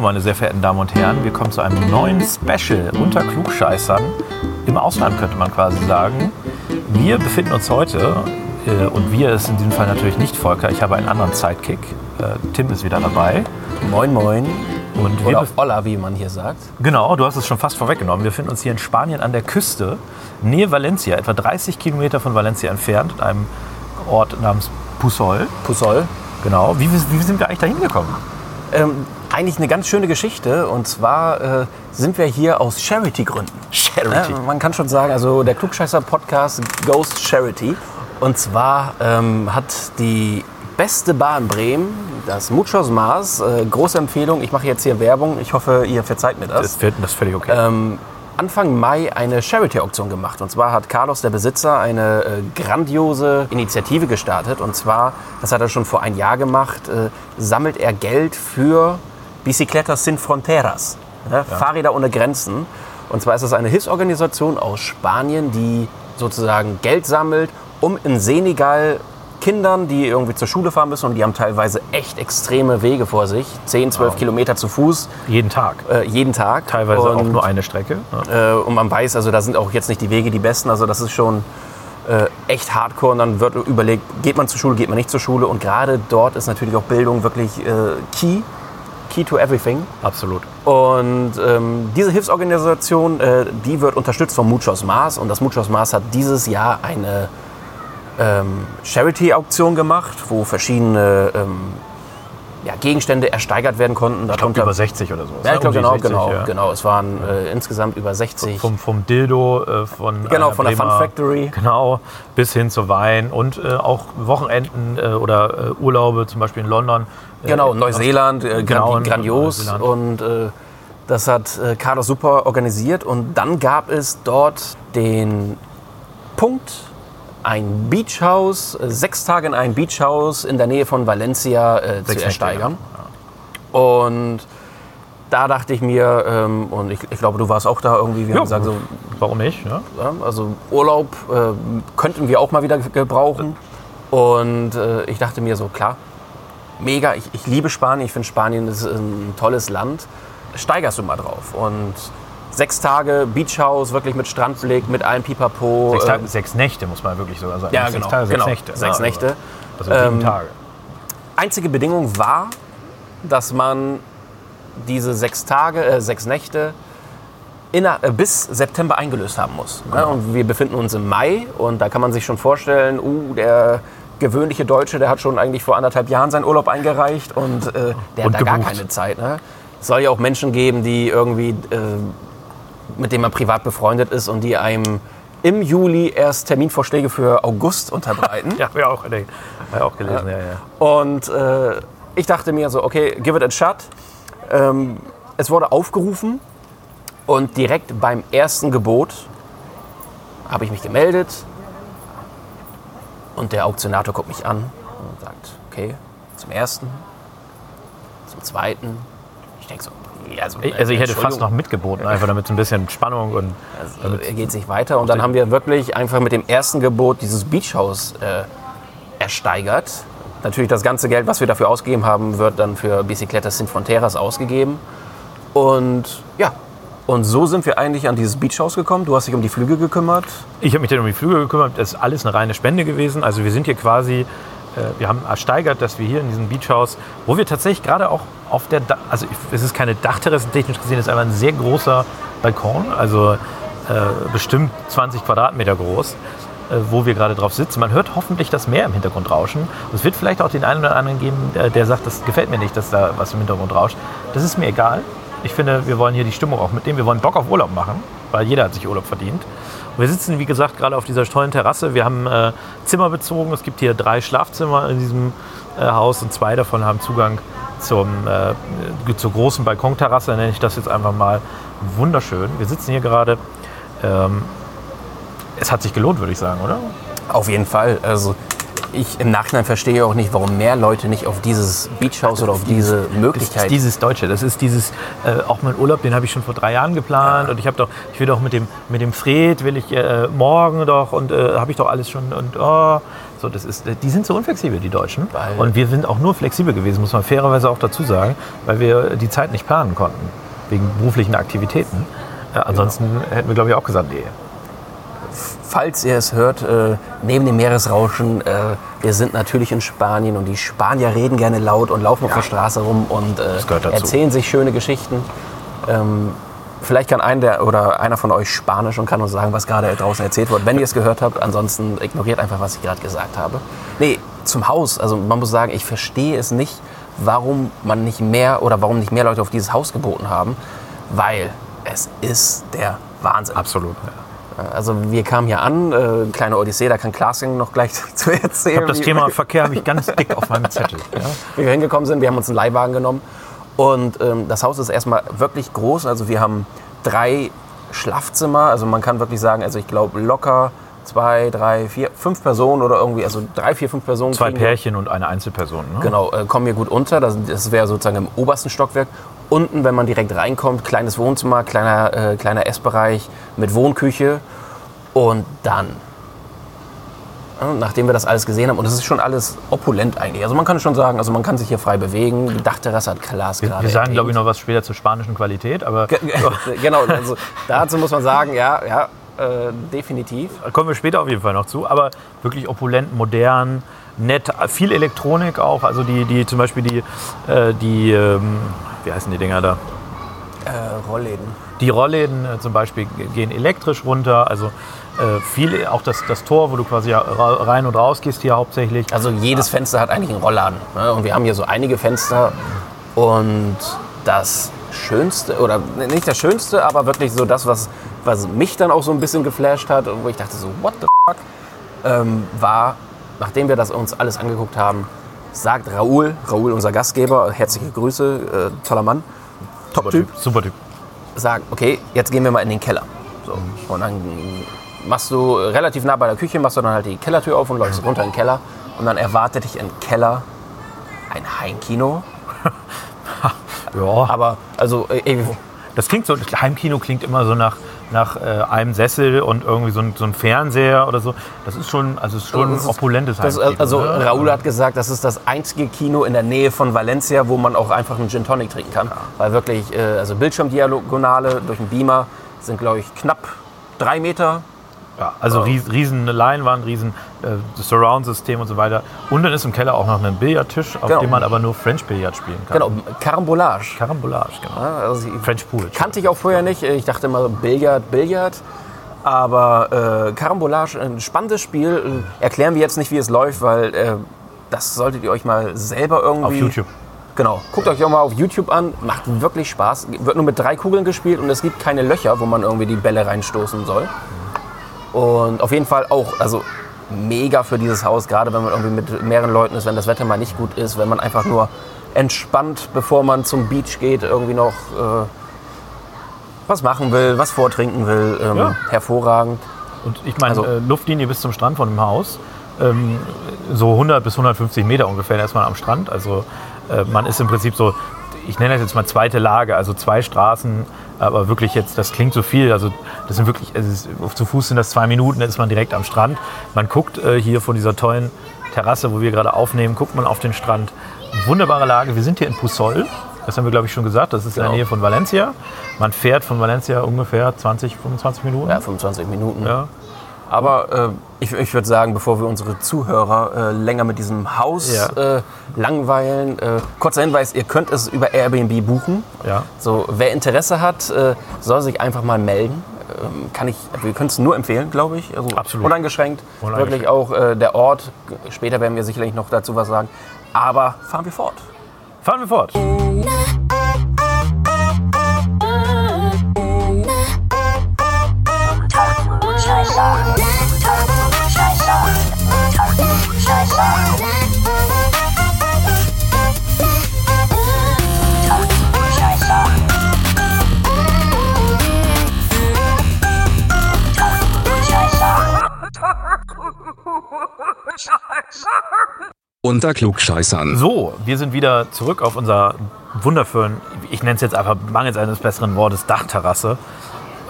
meine sehr verehrten Damen und Herren. Wir kommen zu einem neuen Special unter Klugscheißern. Im Ausland könnte man quasi sagen. Wir befinden uns heute, äh, und wir ist in diesem Fall natürlich nicht Volker, ich habe einen anderen Sidekick. Äh, Tim ist wieder dabei. Moin, moin. Und wir Oder bef- Olla, wie man hier sagt. Genau, du hast es schon fast vorweggenommen. Wir befinden uns hier in Spanien an der Küste, Nähe Valencia, etwa 30 Kilometer von Valencia entfernt, in einem Ort namens Pusol. Pusol. Genau. Wie, wie sind wir eigentlich da hingekommen? Ähm, eigentlich eine ganz schöne Geschichte. Und zwar äh, sind wir hier aus Charity-Gründen. Charity. Ja, man kann schon sagen, also der Klugscheißer-Podcast Ghost Charity. Und zwar ähm, hat die beste Bar in Bremen, das Muchos Mars, äh, große Empfehlung. Ich mache jetzt hier Werbung. Ich hoffe, ihr verzeiht mir das. Das, wird, das ist völlig okay. ähm, Anfang Mai eine Charity-Auktion gemacht. Und zwar hat Carlos, der Besitzer, eine äh, grandiose Initiative gestartet. Und zwar, das hat er schon vor ein Jahr gemacht, äh, sammelt er Geld für Bicicletas sin Fronteras, ne? Fahrräder ohne Grenzen. Und zwar ist es eine Hilfsorganisation aus Spanien, die sozusagen Geld sammelt, um in Senegal Kindern, die irgendwie zur Schule fahren müssen und die haben teilweise echt extreme Wege vor sich, 10, 12 Kilometer zu Fuß, Jeden Tag. äh, jeden Tag. Teilweise auch Und- nur eine Strecke. Ja. äh, und man weiß, also da sind auch jetzt nicht die Wege die besten. Also das ist schon äh, echt hardcore. Und dann wird überlegt, geht man zur Schule, geht man nicht zur Schule. Und gerade dort ist natürlich auch Bildung wirklich äh, key. Key to everything. Absolut. Und ähm, diese Hilfsorganisation, äh, die wird unterstützt von Muchos Mars. Und das Muchos Mars hat dieses Jahr eine ähm, Charity-Auktion gemacht, wo verschiedene ähm, ja, Gegenstände ersteigert werden konnten. Ich glaube, über 60 oder so. ja, ich glaube, genau, 60, genau, ja. genau. Es waren äh, insgesamt über 60. Vom, vom Dildo, äh, von, Genau, von der Fun Factory. Genau, bis hin zu Wein und äh, auch Wochenenden äh, oder äh, Urlaube, zum Beispiel in London. Genau, Neuseeland, äh, gran grandios. Neuseeland. Und äh, das hat äh, Carlos super organisiert. Und dann gab es dort den Punkt, ein Beachhaus, äh, sechs Tage in ein Beachhaus in der Nähe von Valencia äh, zu ersteigern. Und da dachte ich mir, ähm, und ich, ich glaube, du warst auch da irgendwie, wir Ja, haben gesagt, so, Warum nicht? Ja? ja, also Urlaub äh, könnten wir auch mal wieder gebrauchen. Und äh, ich dachte mir so, klar, mega, ich, ich liebe Spanien, ich finde Spanien ist ein tolles Land. Steigerst du mal drauf. Und sechs Tage Beachhaus, wirklich mit Strandblick, mit allem Pipapo. Sechs, Tage, sechs Nächte, muss man wirklich sogar sagen. ja, sechs genau, Tage, sechs genau, Nächte. Sechs Ja, Nächte. Also sieben Ähm, Tage. Einzige Bedingung war, dass man diese sechs Tage, äh, sechs Nächte inner, äh, bis September eingelöst haben muss. Ne? Und wir befinden uns im Mai und da kann man sich schon vorstellen, uh, der gewöhnliche Deutsche, der hat schon eigentlich vor anderthalb Jahren seinen Urlaub eingereicht und äh, der Und hat da gar gebucht. keine Zeit. Ne? Es soll ja auch Menschen geben, die irgendwie, äh, mit denen man privat befreundet ist und die einem im Juli erst Terminvorschläge für August unterbreiten. Ja, ich auch, nee, ich auch gelesen. Ja. Ja, Und äh, ich dachte mir so, okay, give it a shot. Ähm, es wurde aufgerufen und direkt beim ersten Gebot habe ich mich gemeldet und der Auktionator guckt mich an und sagt, okay, zum ersten, zum zweiten. Ich denke so, also, Ich, also ich hätte fast noch mitgeboten, einfach damit so ein bisschen Spannung und Also, er geht sich weiter und dann haben wir wirklich einfach mit dem ersten Gebot dieses Beachhaus äh, ersteigert. Natürlich das ganze Geld, was wir dafür ausgegeben haben, wird dann für Bicicletas Sin Fronteras ausgegeben. Und ja, und so sind wir eigentlich an dieses Beachhaus gekommen. Du hast dich um die Flüge gekümmert. Ich habe mich dann um die Flüge gekümmert. Das ist alles eine reine Spende gewesen. Also wir sind hier quasi, äh, wir haben ersteigert, dass wir hier in diesem Beachhaus, wo wir tatsächlich gerade auch auf der, da also es ist keine Dachterrasse technisch gesehen, es ist einfach ein sehr großer Balkon, also äh, bestimmt 20 Quadratmeter groß, äh, wo wir gerade drauf sitzen. Man hört hoffentlich das Meer im Hintergrund rauschen. Und es wird vielleicht auch den einen oder anderen geben, der, der sagt, das gefällt mir nicht, dass da was im Hintergrund rauscht. Das ist mir egal. Ich finde, wir wollen hier die Stimmung auch mitnehmen. Wir wollen Bock auf Urlaub machen, weil jeder hat sich Urlaub verdient. Und wir sitzen, wie gesagt, gerade auf dieser tollen Terrasse. Wir haben äh, Zimmer bezogen. Es gibt hier drei Schlafzimmer in diesem äh, Haus und zwei davon haben Zugang zum, äh, zur großen Balkonterrasse, nenne ich das jetzt einfach mal. Wunderschön. Wir sitzen hier gerade. Ähm, es hat sich gelohnt, würde ich sagen, oder? Auf jeden Fall. Also ich im Nachhinein verstehe auch nicht, warum mehr Leute nicht auf dieses Beachhaus oder auf diese Das Möglichkeit. ist dieses Deutsche, das ist dieses, äh, auch mein Urlaub, den habe ich schon vor drei Jahren geplant und ich habe doch, ich will doch mit dem, mit dem Fred, will ich äh, morgen doch und äh, habe ich doch alles schon und oh, so, das ist, die sind so unflexibel, die Deutschen. Weil- und wir sind auch nur flexibel gewesen, muss man fairerweise auch dazu sagen, weil wir die Zeit nicht planen konnten, wegen beruflichen Aktivitäten. Äh, ansonsten hätten wir, glaube ich, auch gesagt, nee. Falls ihr es hört, äh, neben dem Meeresrauschen, äh, wir sind natürlich in Spanien und die Spanier reden gerne laut und laufen auf der Straße rum und äh, erzählen sich schöne Geschichten. Ähm, vielleicht kann ein der, oder einer von euch Spanisch und kann uns sagen, was gerade draußen erzählt wird, wenn ihr es gehört habt. Ansonsten ignoriert einfach, was ich gerade gesagt habe. Nee, zum Haus. Also man muss sagen, ich verstehe es nicht, warum man nicht mehr oder warum nicht mehr Leute auf dieses Haus geboten haben, weil es ist der Wahnsinn. Absolut. Also wir kamen hier an, äh, kleine Odyssee, da kann Klaas noch gleich zu erzählen. Ich habe das Thema Verkehr habe ich ganz dick auf meinem Zettel. Ja? wie wir hingekommen sind. Wir haben uns einen Leihwagen genommen und ähm, das Haus ist erstmal wirklich groß. Also wir haben drei Schlafzimmer. Also man kann wirklich sagen, also ich glaube locker zwei, drei, vier, fünf Personen oder irgendwie, also drei, vier, fünf Personen. Zwei kriegen wir- Pärchen und eine Einzelperson. Ne? Genau, äh, kommen hier gut unter. Das, das wäre sozusagen im obersten Stockwerk. Unten, wenn man direkt reinkommt, kleines Wohnzimmer, kleiner, äh, kleiner Essbereich mit Wohnküche. Und dann, äh, nachdem wir das alles gesehen haben, und es ist schon alles opulent eigentlich. Also man kann schon sagen, also man kann sich hier frei bewegen. Die Dachterrasse hat Glas Wir, gerade. wir sagen, glaube ich, noch was später zur spanischen Qualität, aber Ge- ge- genau, also dazu muss man sagen, ja, ja, äh, definitiv. da kommen wir später auf jeden Fall noch zu. Aber wirklich opulent, modern, nett, viel Elektronik auch. Also die, die zum Beispiel die, äh, die ähm, wie heißen die Dinger da? Äh, Rollläden. Die Rollläden äh, zum Beispiel gehen elektrisch runter. Also äh, viel, auch das, das Tor, wo du quasi rein und raus gehst hier hauptsächlich. Also jedes Fenster hat eigentlich einen Rollladen. Ne? Und wir haben hier so einige Fenster. Und das Schönste, oder nicht das Schönste, aber wirklich so das, was, was mich dann auch so ein bisschen geflasht hat, und wo ich dachte so, what the fuck, ähm, war, nachdem wir das uns alles angeguckt haben, sagt Raoul, Raoul unser Gastgeber, herzliche Grüße, äh, toller Mann, Super Typ. Super Typ. sagt, okay, jetzt gehen wir mal in den Keller. So. Und dann machst du relativ nah bei der Küche, machst du dann halt die Kellertür auf und läufst runter in den Keller. Und dann erwartet dich im Keller ein Heimkino. Ja, Aber, also, äh, das klingt so, Heimkino klingt immer so nach, nach äh, einem Sessel und irgendwie so ein, so ein Fernseher oder so. Das ist schon, also ist schon Das ein ist- opulentes das, Heimkino. also ne? Raoul hat gesagt, das ist das einzige Kino in der Nähe von Valencia, wo man auch einfach einen Gin Tonic trinken kann. Weil wirklich, äh, also Bildschirmdiagonale durch den Beamer sind, glaube ich, knapp drei Meter. Ja, also ries, riesen Leinwand, riesen äh, Surround-System und so weiter. Und dann ist im Keller auch noch ein Billardtisch, auf Genau. dem man aber nur French-Billard spielen kann. Genau, Carambolage. Karambolage, genau. Ja, also French Pool. Kannte ich auch vorher nicht. Ich dachte immer Billard, Billard. Aber äh, Carambolage, ein spannendes Spiel. Erklären wir jetzt nicht, wie es läuft, weil äh, das solltet ihr euch mal selber irgendwie... Auf YouTube. Genau. Guckt euch auch mal auf YouTube an. Macht wirklich Spaß. Wird nur mit drei Kugeln gespielt und es gibt keine Löcher, wo man irgendwie die Bälle reinstoßen soll. Und auf jeden Fall auch, also mega für dieses Haus, gerade wenn man irgendwie mit mehreren Leuten ist, wenn das Wetter mal nicht gut ist, wenn man einfach nur entspannt, bevor man zum Beach geht, irgendwie noch äh, was machen will, was vortrinken will. Ähm, Ja. Hervorragend. Und ich meine, Also- äh, Luftlinie bis zum Strand von dem Haus, ähm, so 100 bis 150 Meter ungefähr erstmal am Strand. Also äh, man ist im Prinzip so, ich nenne das jetzt mal zweite Lage, also zwei Straßen, aber wirklich jetzt, das klingt so viel. Also das sind wirklich, es ist, zu Fuß sind das zwei Minuten, dann ist man direkt am Strand. Man guckt äh, hier von dieser tollen Terrasse, wo wir gerade aufnehmen, guckt man auf den Strand. Wunderbare Lage. Wir sind hier in Pusol. Das haben wir, glaube ich, schon gesagt. Das ist in Genau. der Nähe von Valencia. Man fährt von Valencia ungefähr 20, 25 Minuten. Ja, 25 Minuten. Ja. Aber äh, ich, ich würde sagen, bevor wir unsere Zuhörer äh, länger mit diesem Haus Ja. äh, langweilen, äh, kurzer Hinweis, ihr könnt es über Airbnb buchen. Ja. So, wer Interesse hat, äh, soll sich einfach mal melden. Ähm, kann ich, wir können es nur empfehlen, glaube ich. Also Absolut. Uneingeschränkt. Uneingeschränkt. Wirklich auch äh, der Ort. Später werden wir sicherlich noch dazu was sagen. Aber fahren wir fort. Fahren wir fort. Unter Klugscheißern. So, wir sind wieder zurück auf unserer wundervollen, ich nenne es jetzt einfach mangels eines besseren Wortes, Dachterrasse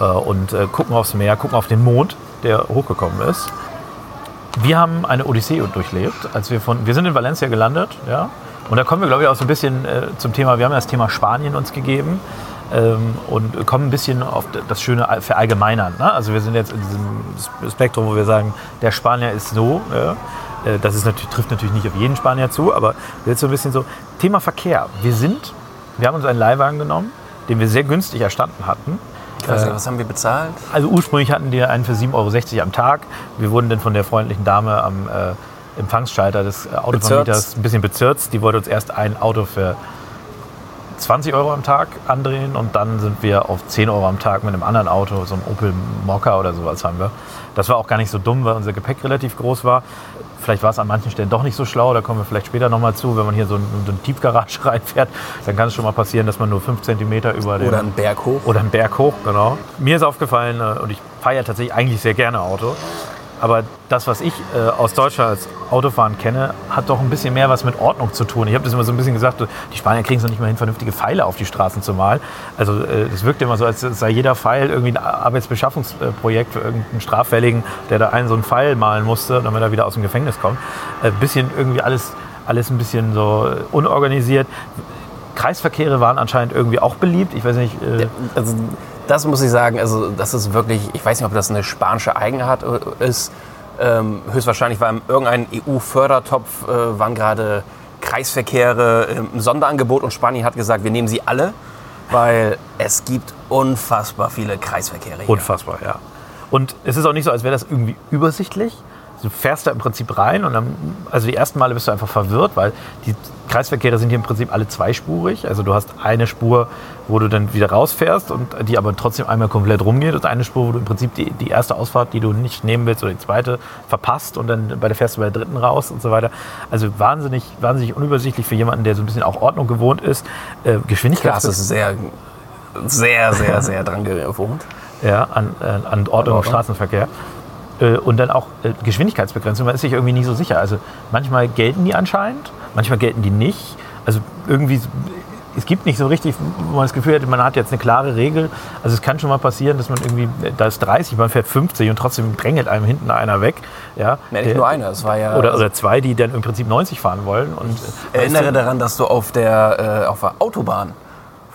äh, und äh, gucken aufs Meer, gucken auf den Mond, der hochgekommen ist. Wir haben eine Odyssee durchlebt, als wir von, wir sind in Valencia gelandet, ja, und da kommen wir, glaube ich, auch so ein bisschen äh, zum Thema, wir haben ja das Thema Spanien uns gegeben ähm, und kommen ein bisschen auf das Schöne verallgemeinern. Ne? Also wir sind jetzt in diesem Spektrum, wo wir sagen, der Spanier ist so, ja, äh, das ist natürlich, trifft natürlich nicht auf jeden Spanier zu, aber jetzt so ein bisschen so. Thema Verkehr. Wir sind, wir haben uns einen Leihwagen genommen, den wir sehr günstig erstanden hatten. Ich weiß nicht, was haben wir bezahlt? Also ursprünglich hatten wir einen für 7,60 Euro am Tag. Wir wurden dann von der freundlichen Dame am äh, Empfangsschalter des Autovermieters ein bisschen bezirzt. Die wollte uns erst ein Auto für 20 Euro am Tag andrehen und dann sind wir auf 10 Euro am Tag mit einem anderen Auto, so einem Opel Mokka oder sowas haben wir. Das war auch gar nicht so dumm, weil unser Gepäck relativ groß war. Vielleicht war es an manchen Stellen doch nicht so schlau, da kommen wir vielleicht später nochmal zu. Wenn man hier so in so eine Tiefgarage reinfährt, dann kann es schon mal passieren, dass man nur 5 cm über den... Oder einen Berg hoch. Oder einen Berg hoch, genau. Mir ist aufgefallen, äh, und ich fahre ja tatsächlich eigentlich sehr gerne Auto, aber das, was ich äh, aus Deutschland als Autofahren kenne, hat doch ein bisschen mehr was mit Ordnung zu tun. Ich habe das immer so ein bisschen gesagt, die Spanier kriegen es noch nicht mal hin, vernünftige Pfeile auf die Straßen zu malen. Also es äh, wirkt immer so, als sei jeder Pfeil irgendwie ein Arbeitsbeschaffungsprojekt für irgendeinen Straffälligen, der da einen so einen Pfeil malen musste, damit er wieder aus dem Gefängnis kommt. Ein äh, bisschen irgendwie alles, alles ein bisschen so unorganisiert. Kreisverkehre waren anscheinend irgendwie auch beliebt. Ich weiß nicht. Äh also das muss ich sagen, also das ist wirklich, ich weiß nicht, ob das eine spanische Eigenart äh, ist. Ähm, höchstwahrscheinlich war in irgendein EU-Fördertopf äh, waren gerade Kreisverkehre im Sonderangebot und Spanien hat gesagt, wir nehmen sie alle, weil es gibt unfassbar viele Kreisverkehre hier. Unfassbar, ja. Und es ist auch nicht so, als wäre das irgendwie übersichtlich, du fährst da im Prinzip rein und dann, also die ersten Male bist du einfach verwirrt, weil die Kreisverkehre sind hier im Prinzip alle zweispurig. Also du hast eine Spur, wo du dann wieder rausfährst und die aber trotzdem einmal komplett rumgeht und eine Spur, wo du im Prinzip die, die erste Ausfahrt, die du nicht nehmen willst oder die zweite verpasst und dann bei der fährst du bei der dritten raus und so weiter. Also wahnsinnig, wahnsinnig unübersichtlich für jemanden, der so ein bisschen auch Ordnung gewohnt ist. Äh, Geschwindigkeit. Das ist sehr, sehr, sehr, sehr dran gewohnt. Ja, an, äh, an Ordnung im Straßenverkehr. Äh, und dann auch äh, Geschwindigkeitsbegrenzung. Man ist sich irgendwie nicht so sicher. Also manchmal gelten die anscheinend, manchmal gelten die nicht. Also irgendwie, es gibt nicht so richtig, wo man das Gefühl hat, man hat jetzt eine klare Regel. Also es kann schon mal passieren, dass man irgendwie, da ist 30, man fährt 50 und trotzdem drängelt einem hinten einer weg. Ja, ja nicht nur einer, es war ja... Oder, oder zwei, die dann im Prinzip 90 fahren wollen. Und, erinnere daran, dass du auf der, äh, auf der Autobahn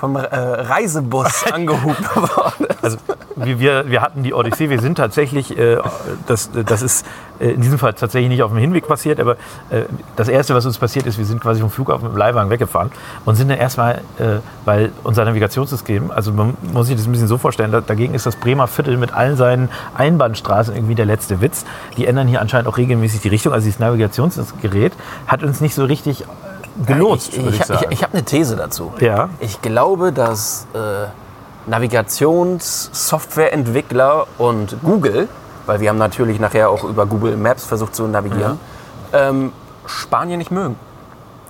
vom äh, Reisebus angehupt worden Also wir, wir hatten die Odyssee, wir sind tatsächlich, äh, das, das ist äh, in diesem Fall tatsächlich nicht auf dem Hinweg passiert, aber äh, das Erste, was uns passiert ist, wir sind quasi vom Flughafen dem Leihwagen weggefahren und sind dann erstmal, äh, weil unser Navigationssystem, also man muss sich das ein bisschen so vorstellen, da, dagegen ist das Bremer Viertel mit allen seinen Einbahnstraßen irgendwie der letzte Witz. Die ändern hier anscheinend auch regelmäßig die Richtung, also dieses Navigationsgerät hat uns nicht so richtig genutzt. ich, ich, ich, ich, ich habe eine These dazu. Ja. Ich glaube, dass äh, Navigationssoftwareentwickler und Google, weil wir haben natürlich nachher auch über Google Maps versucht zu navigieren, ja. ähm, Spanien nicht mögen.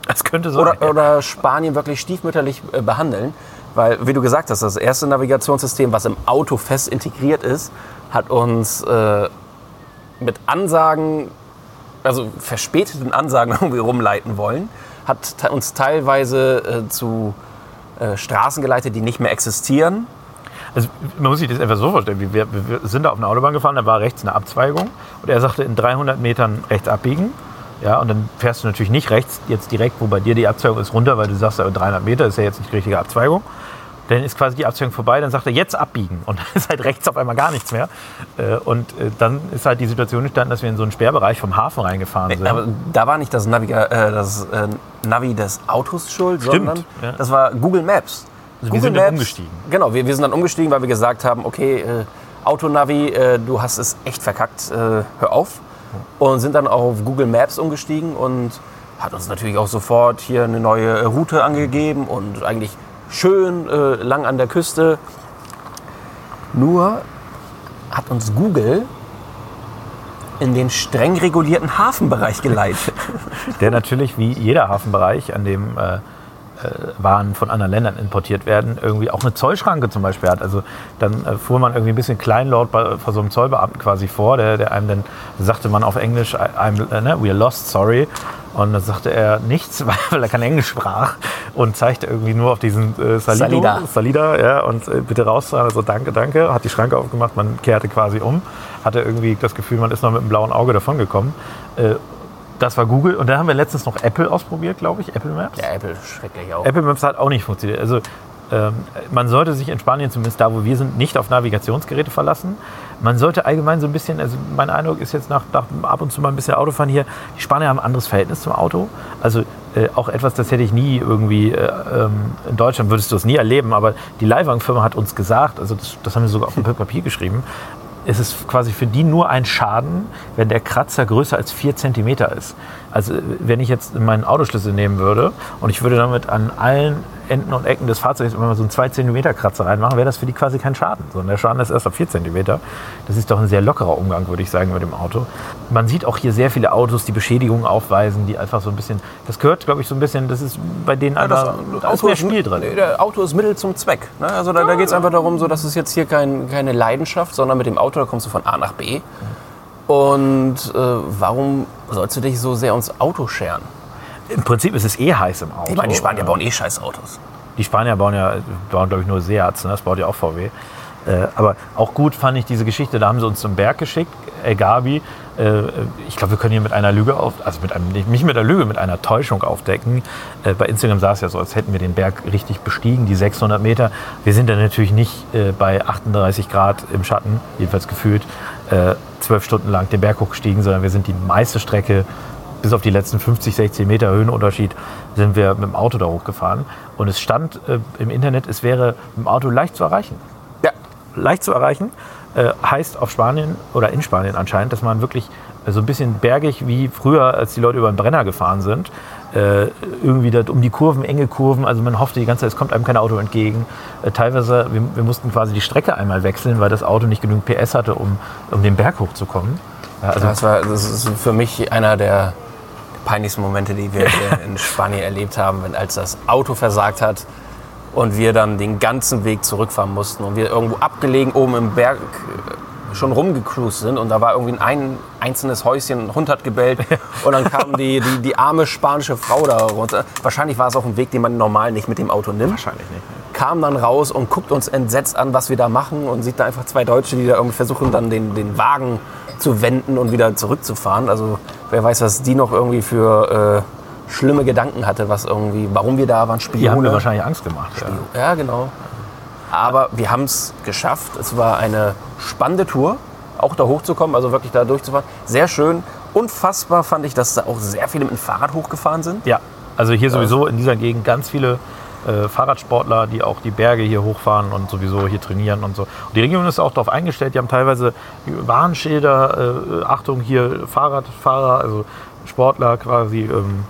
Das könnte sein. Oder, oder Spanien wirklich stiefmütterlich äh, behandeln. Weil, wie du gesagt hast, das erste Navigationssystem, was im Auto fest integriert ist, hat uns äh, mit Ansagen, also verspäteten Ansagen irgendwie rumleiten wollen hat uns teilweise äh, zu äh, Straßen geleitet, die nicht mehr existieren. Also man muss sich das einfach so vorstellen. Wir, wir, sind da auf einer Autobahn gefahren, da war rechts eine Abzweigung und er sagte in 300 Metern rechts abbiegen. Ja, und dann fährst du natürlich nicht rechts jetzt direkt, wo bei dir die Abzweigung ist, runter, weil du sagst, 300 Meter ist ja jetzt nicht die richtige Abzweigung. Dann ist quasi die Abzweigung vorbei, dann sagt er, jetzt abbiegen. Und dann ist halt rechts auf einmal gar nichts mehr. Äh, und äh, dann ist halt die Situation entstanden, dass wir in so einen Sperrbereich vom Hafen reingefahren sind. Aber da war nicht das, Naviga äh, das Navi des Autos schuld, Stimmt, sondern ja. das war Google Maps. Also Google wir sind Maps, dann umgestiegen. Genau, wir, wir sind dann umgestiegen, weil wir gesagt haben, okay, äh, Autonavi, äh, du hast es echt verkackt, äh, hör auf. Und sind dann auf Google Maps umgestiegen und hat uns natürlich auch sofort hier eine neue Route angegeben und eigentlich schön äh, lang an der Küste. Nur hat uns Google in den streng regulierten Hafenbereich geleitet. Der natürlich wie jeder Hafenbereich, an dem äh, Waren von anderen Ländern importiert werden, irgendwie auch eine Zollschranke zum Beispiel hat. Also dann äh, fuhr man irgendwie ein bisschen kleinlaut bei, vor so einem Zollbeamten quasi vor, der, der einem dann sagte man auf Englisch, I'm, äh, ne, we're lost, sorry. Und dann sagte er nichts, weil er kein Englisch sprach und zeigte irgendwie nur auf diesen äh, Salido, Salida. Salida ja, und äh, bitte rauszahlen. Also danke, danke. Hat die Schranke aufgemacht, man kehrte quasi um, hatte irgendwie das Gefühl, man ist noch mit einem blauen Auge davongekommen. Äh, das war Google und dann haben wir letztens noch Apple ausprobiert, glaube ich, Apple Maps. Ja, Apple schrecklich auch. Apple Maps hat auch nicht funktioniert. Also ähm, man sollte sich in Spanien, zumindest da, wo wir sind, nicht auf Navigationsgeräte verlassen. Man sollte allgemein so ein bisschen, also mein Eindruck ist jetzt nach, nach ab und zu mal ein bisschen Autofahren hier, die Spanier haben ein anderes Verhältnis zum Auto. Also äh, auch etwas, das hätte ich nie irgendwie, äh, ähm, in Deutschland würdest du es nie erleben, aber die Leihwagenfirma hat uns gesagt, also das, das haben wir sogar auf dem Papier geschrieben, es ist quasi für die nur ein Schaden, wenn der Kratzer größer als 4 cm ist. Also wenn ich jetzt meinen Autoschlüssel nehmen würde und ich würde damit an allen Enden und Ecken des Fahrzeugs immer so einen 2 cm Kratzer reinmachen, wäre das für die quasi kein Schaden. Sondern der Schaden ist erst ab 4 cm. Das ist doch ein sehr lockerer Umgang, würde ich sagen, mit dem Auto. Man sieht auch hier sehr viele Autos, die Beschädigungen aufweisen, die einfach so ein bisschen, das gehört, glaube ich, so ein bisschen, das ist bei denen einfach, da ist mehr Spiel drin. Nee, der Auto ist Mittel zum Zweck. Ne? Also da, da geht es einfach darum, so, dass es jetzt hier kein, keine Leidenschaft, sondern mit dem Auto, da kommst du von A nach B. Und äh, warum sollst du dich so sehr ums Auto scheren? Im Prinzip ist es eh heiß im Auto. Ich meine, die Spanier bauen eh scheiß Autos. Die Spanier bauen ja, bauen glaube ich nur Seats, ne? das baut ja auch VW. Äh, aber auch gut fand ich diese Geschichte, da haben sie uns zum Berg geschickt, El Gabi. Äh, ich glaube, wir können hier mit einer Lüge auf, also mit einem, nicht mit einer Lüge, mit einer Täuschung aufdecken. Äh, bei Instagram sah es ja so, als hätten wir den Berg richtig bestiegen, die 600 Meter. Wir sind dann natürlich nicht äh, bei 38 Grad im Schatten, jedenfalls gefühlt, äh, zwölf Stunden lang den Berg hochgestiegen, sondern wir sind die meiste Strecke bis auf die letzten 50, 60 Meter Höhenunterschied sind wir mit dem Auto da hochgefahren. Und es stand äh, im Internet, es wäre mit dem Auto leicht zu erreichen. Ja. Leicht zu erreichen äh, heißt auf Spanien oder in Spanien anscheinend, dass man wirklich äh, so ein bisschen bergig wie früher, als die Leute über den Brenner gefahren sind, äh, irgendwie da um die Kurven, enge Kurven, also man hoffte die ganze Zeit, es kommt einem kein Auto entgegen. Äh, teilweise, wir, wir mussten quasi die Strecke einmal wechseln, weil das Auto nicht genügend PS hatte, um, um den Berg hochzukommen. Ja, also Das, war, das ist für mich einer der peinlichsten Momente, die wir hier in Spanien erlebt haben, wenn als das Auto versagt hat und wir dann den ganzen Weg zurückfahren mussten und wir irgendwo abgelegen oben im Berg schon rumgecruised sind und da war irgendwie ein einzelnes Häuschen, ein Hund hat gebellt und dann kam die, die, die arme spanische Frau da runter. Wahrscheinlich war es auch ein Weg, den man normal nicht mit dem Auto nimmt. wahrscheinlich nicht. Kam dann raus und guckt uns entsetzt an, was wir da machen und sieht da einfach zwei Deutsche, die da irgendwie versuchen, dann den, den Wagen zu wenden und wieder zurückzufahren. Also wer weiß, was die noch irgendwie für äh, schlimme Gedanken hatte, was irgendwie, warum wir da waren, Die haben Spione. mir wahrscheinlich Angst gemacht. Ja. Ja, genau. Aber wir haben es geschafft. Es war eine spannende Tour, auch da hochzukommen, also wirklich da durchzufahren. Sehr schön. Unfassbar fand ich, dass da auch sehr viele mit dem Fahrrad hochgefahren sind. Ja, also hier sowieso in dieser Gegend ganz viele äh, Fahrradsportler, die auch die Berge hier hochfahren und sowieso hier trainieren und so. Und die Region ist auch darauf eingestellt, die haben teilweise Warnschilder, äh, Achtung hier Fahrradfahrer, also Sportler quasi. Ähm,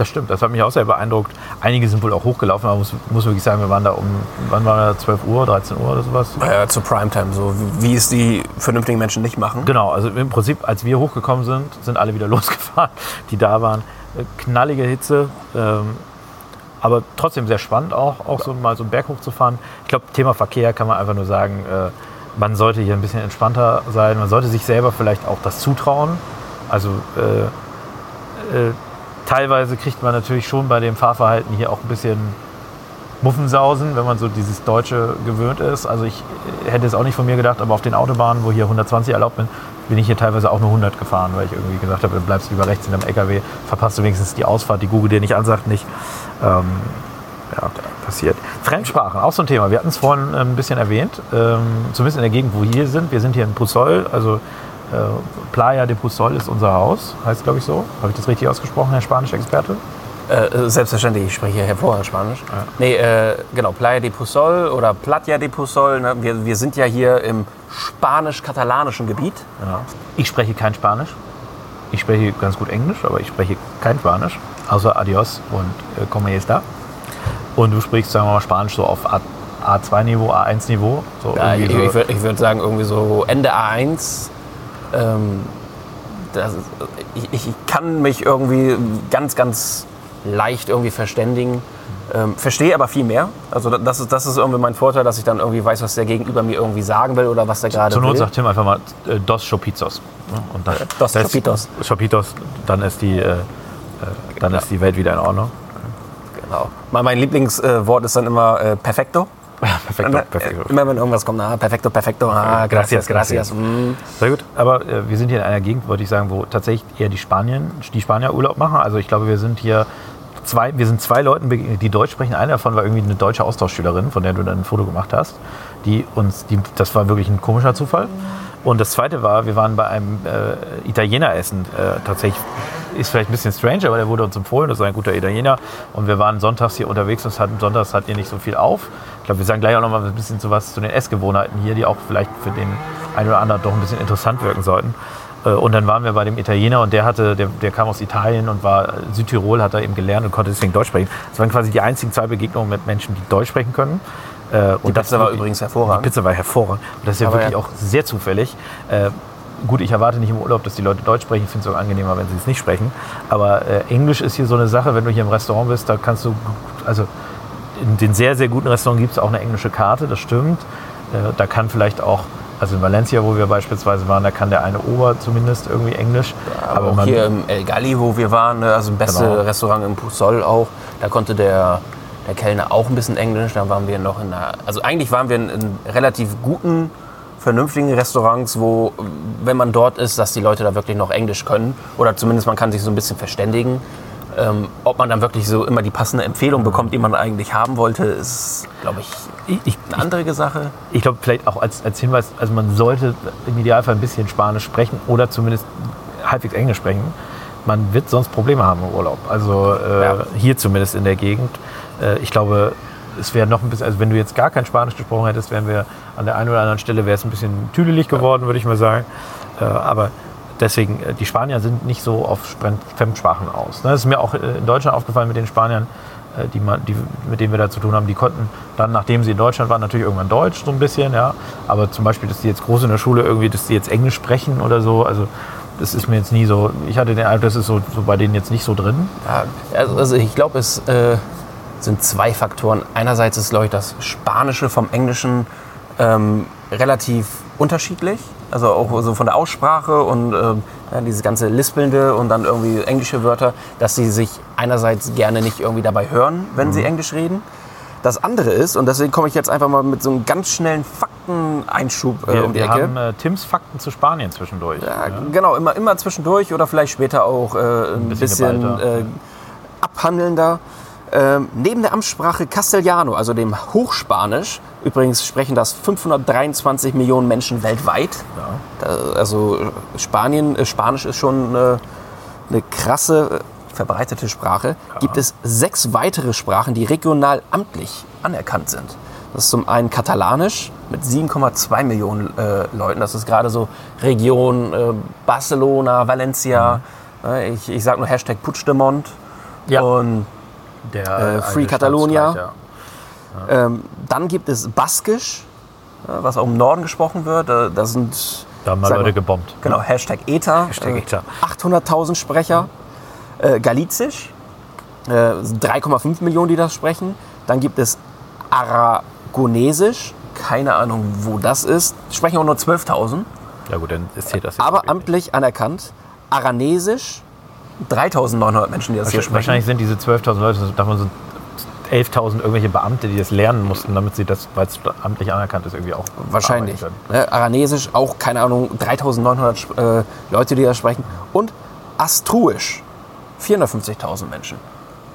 das stimmt, das hat mich auch sehr beeindruckt. Einige sind wohl auch hochgelaufen, aber muss, muss wirklich sagen, wir waren da um, wann war das, 12 Uhr, 13 Uhr oder sowas? Äh, zu Primetime, so wie wie es die vernünftigen Menschen nicht machen. Genau, also im Prinzip, als wir hochgekommen sind, sind alle wieder losgefahren, die da waren. Äh, Knallige Hitze, ähm, aber trotzdem sehr spannend auch, auch so mal so einen Berg hochzufahren. Ich glaube, Thema Verkehr kann man einfach nur sagen, äh, man sollte hier ein bisschen entspannter sein. Man sollte sich selber vielleicht auch das zutrauen. Also äh, äh, teilweise kriegt man natürlich schon bei dem Fahrverhalten hier auch ein bisschen Muffensausen, wenn man so dieses Deutsche gewöhnt ist. Also ich hätte es auch nicht von mir gedacht, aber auf den Autobahnen, wo hier 120 erlaubt bin, bin ich hier teilweise auch nur 100 gefahren, weil ich irgendwie gesagt habe, du bleibst lieber rechts in dem LKW, verpasst du wenigstens die Ausfahrt, die Google dir nicht ansagt, nicht. Ähm, ja, passiert. Fremdsprachen, auch so ein Thema. Wir hatten es vorhin ähm, ein bisschen erwähnt, ähm, zumindest in der Gegend, wo wir hier sind. Wir sind hier in Pusol, also äh, Playa de Pusol ist unser Haus, heißt glaube ich so. Habe ich das richtig ausgesprochen, Herr Spanisch-Experte? Äh, selbstverständlich, ich spreche hervorragend Spanisch. Nee, äh, genau, Playa de Pusol oder Platja de Pusol. Ne? Wir, wir sind ja hier im spanisch-katalanischen Gebiet. Ja. Ich spreche kein Spanisch. Ich spreche ganz gut Englisch, aber ich spreche kein Spanisch, außer Adios und äh, Como está. Und du sprichst, sagen wir mal, Spanisch so auf A- A2-Niveau, A1-Niveau. So Ja, ich ich würde würd sagen, irgendwie so Ende A1. Ähm, das, ich, ich kann mich irgendwie ganz, ganz leicht irgendwie verständigen. Ähm, verstehe aber viel mehr. Also da- das ist, das ist irgendwie mein Vorteil, dass ich dann irgendwie weiß, was der Gegenüber mir irgendwie sagen will oder was der gerade Zur Not will. sagt Tim einfach mal äh, Dos Chopizos. ne? Und dann, Dos das- Chopitos. Chopitos, dann ist die, äh, äh, dann ist die Welt wieder in Ordnung. Genau. Mein, mein Lieblingswort ist dann immer äh, perfecto. Perfekto, Äh, perfekto. Immer wenn irgendwas kommt, ah, perfekto, perfekto, ah, gracias, Gracias. Mm. Sehr gut. Aber äh, wir sind hier in einer Gegend, wollte ich sagen, wo tatsächlich eher die Spanien, die Spanier Urlaub machen. Also ich glaube, wir sind hier zwei, wir sind zwei Leuten begegnet, die Deutsch sprechen. Eine davon war irgendwie eine deutsche Austauschschülerin, von der du dann ein Foto gemacht hast. Die uns, die, das war wirklich ein komischer Zufall. Und das zweite war, wir waren bei einem äh, Italiener essen. Äh, tatsächlich ist vielleicht ein bisschen strange, aber der wurde uns empfohlen. Das ist ein guter Italiener. Und wir waren sonntags hier unterwegs und hatten, sonntags hat ihr nicht so viel auf. Ich glaube, wir sagen gleich auch noch mal ein bisschen zu was zu den Essgewohnheiten hier, die auch vielleicht für den einen oder anderen doch ein bisschen interessant wirken sollten. Äh, Und dann waren wir bei dem Italiener und der hatte, der, der kam aus Italien und war Südtirol, hat er eben gelernt und konnte deswegen Deutsch sprechen. Das waren quasi die einzigen zwei Begegnungen mit Menschen, die Deutsch sprechen können. Äh, Und Die Pizza war übrigens hervorragend. Die Pizza war hervorragend. Und das ist ja Aber wirklich ja. auch sehr zufällig. Äh, gut, ich erwarte nicht im Urlaub, dass die Leute Deutsch sprechen. Ich finde es auch angenehmer, wenn sie es nicht sprechen. Aber äh, Englisch ist hier so eine Sache, wenn du hier im Restaurant bist, da kannst du, also in den sehr, sehr guten Restaurants gibt es auch eine englische Karte, das stimmt. Äh, da kann vielleicht auch, also in Valencia, wo wir beispielsweise waren, da kann der eine Ober zumindest irgendwie Englisch. Aber auch hier im El Galli, wo wir waren, ne, also das beste Genau. Restaurant im Pusol auch, da konnte der, der Kellner auch ein bisschen Englisch. Da waren wir noch in einer, also eigentlich waren wir in, in relativ guten, vernünftigen Restaurants, wo, wenn man dort ist, dass die Leute da wirklich noch Englisch können. Oder zumindest man kann sich so ein bisschen verständigen. Ähm, ob man dann wirklich so immer die passende Empfehlung bekommt, die man eigentlich haben wollte, ist, glaube ich, ich, eine andere Sache. ich glaube, vielleicht auch als, als Hinweis, also man sollte im Idealfall ein bisschen Spanisch sprechen oder zumindest halbwegs Englisch sprechen. Man wird sonst Probleme haben im Urlaub. Also äh, Ja. hier zumindest in der Gegend. Äh, ich glaube, es wäre noch ein bisschen, also wenn du jetzt gar kein Spanisch gesprochen hättest, wären wir an der einen oder anderen Stelle wäre es ein bisschen tüdelig geworden, würde ich mal sagen. Äh, aber deswegen, äh, die Spanier sind nicht so auf Fremdsprachen aus. Ne? Das ist mir auch äh, in Deutschland aufgefallen mit den Spaniern, äh, die, man, die, mit denen wir da zu tun haben. Die konnten dann, nachdem sie in Deutschland waren, natürlich irgendwann Deutsch so ein bisschen, ja. Aber zum Beispiel, dass die jetzt groß in der Schule irgendwie, dass die jetzt Englisch sprechen oder so, also das ist mir jetzt nie so, ich hatte den Eindruck, das ist so, so bei denen jetzt nicht so drin. Ja, also, also ich glaube, es äh, sind zwei Faktoren. Einerseits ist, glaube ich, das Spanische vom Englischen ähm, relativ unterschiedlich. Also auch so von der Aussprache und ähm, ja, dieses ganze Lispelnde und dann irgendwie englische Wörter, dass sie sich einerseits gerne nicht irgendwie dabei hören, wenn sie Englisch reden. Das andere ist, und deswegen komme ich jetzt einfach mal mit so einem ganz schnellen Fakteneinschub äh, Wir, um die wir Ecke. haben äh, Tims Fakten zu Spanien zwischendurch. Ja, genau, immer, immer zwischendurch oder vielleicht später auch äh, ein, bisschen bisschen, äh, abhandelnder. Ähm, neben der Amtssprache Castellano, also dem Hochspanisch, übrigens sprechen das 523 Millionen Menschen weltweit. Da, also äh, Spanien, äh, Spanisch ist schon äh, eine krasse äh, verbreitete Sprache. Gibt es sechs weitere Sprachen, die regional amtlich anerkannt sind. Das ist zum einen Katalanisch mit 7,2 Millionen äh, Leuten. Das ist gerade so Region Barcelona, Valencia. Äh, Ich, ich sage nur Hashtag Puigdemont. Ja. Und Der Äh, Free Catalonia. Ähm, dann gibt es Baskisch, äh, was auch im Norden gesprochen wird. Äh, Da sind Da haben mal Leute mal. gebombt. Genau, Hashtag ETA. Hashtag ETA. 800.000 Sprecher. Äh, Galizisch, äh, sind 3,5 Millionen, die das sprechen. Dann gibt es Aragonesisch, keine Ahnung, wo das ist. Sprechen auch nur 12.000. Ja gut, dann ist hier das jetzt Aber amtlich anerkannt. Aranesisch, 3.900 Menschen, die das hier nicht. sprechen. Wahrscheinlich sind diese 12.000 Leute, davon sind 11.000 irgendwelche Beamte, die das lernen mussten, damit sie das, weil es amtlich anerkannt ist, irgendwie auch Wahrscheinlich. Ne? Aranesisch, auch, keine Ahnung, 3900 äh, Leute, die das sprechen. Und Astruisch, 450.000 Menschen.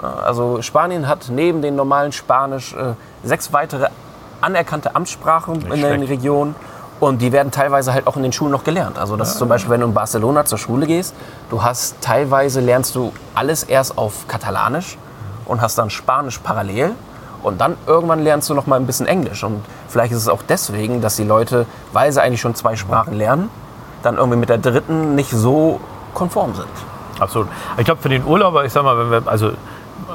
Also Spanien hat neben dem normalen Spanisch äh, sechs weitere anerkannte Amtssprachen in den schlecht. Regionen. Und die werden teilweise halt auch in den Schulen noch gelernt. Also das ist zum Beispiel, wenn du in Barcelona zur Schule gehst, du hast teilweise lernst du alles erst auf Katalanisch und hast dann Spanisch parallel. Und dann irgendwann lernst du noch mal ein bisschen Englisch. Und vielleicht ist es auch deswegen, dass die Leute, weil sie eigentlich schon zwei Sprachen lernen, dann irgendwie mit der dritten nicht so konform sind. Absolut. Ich glaube, für den Urlauber, ich sag mal, wenn wir, also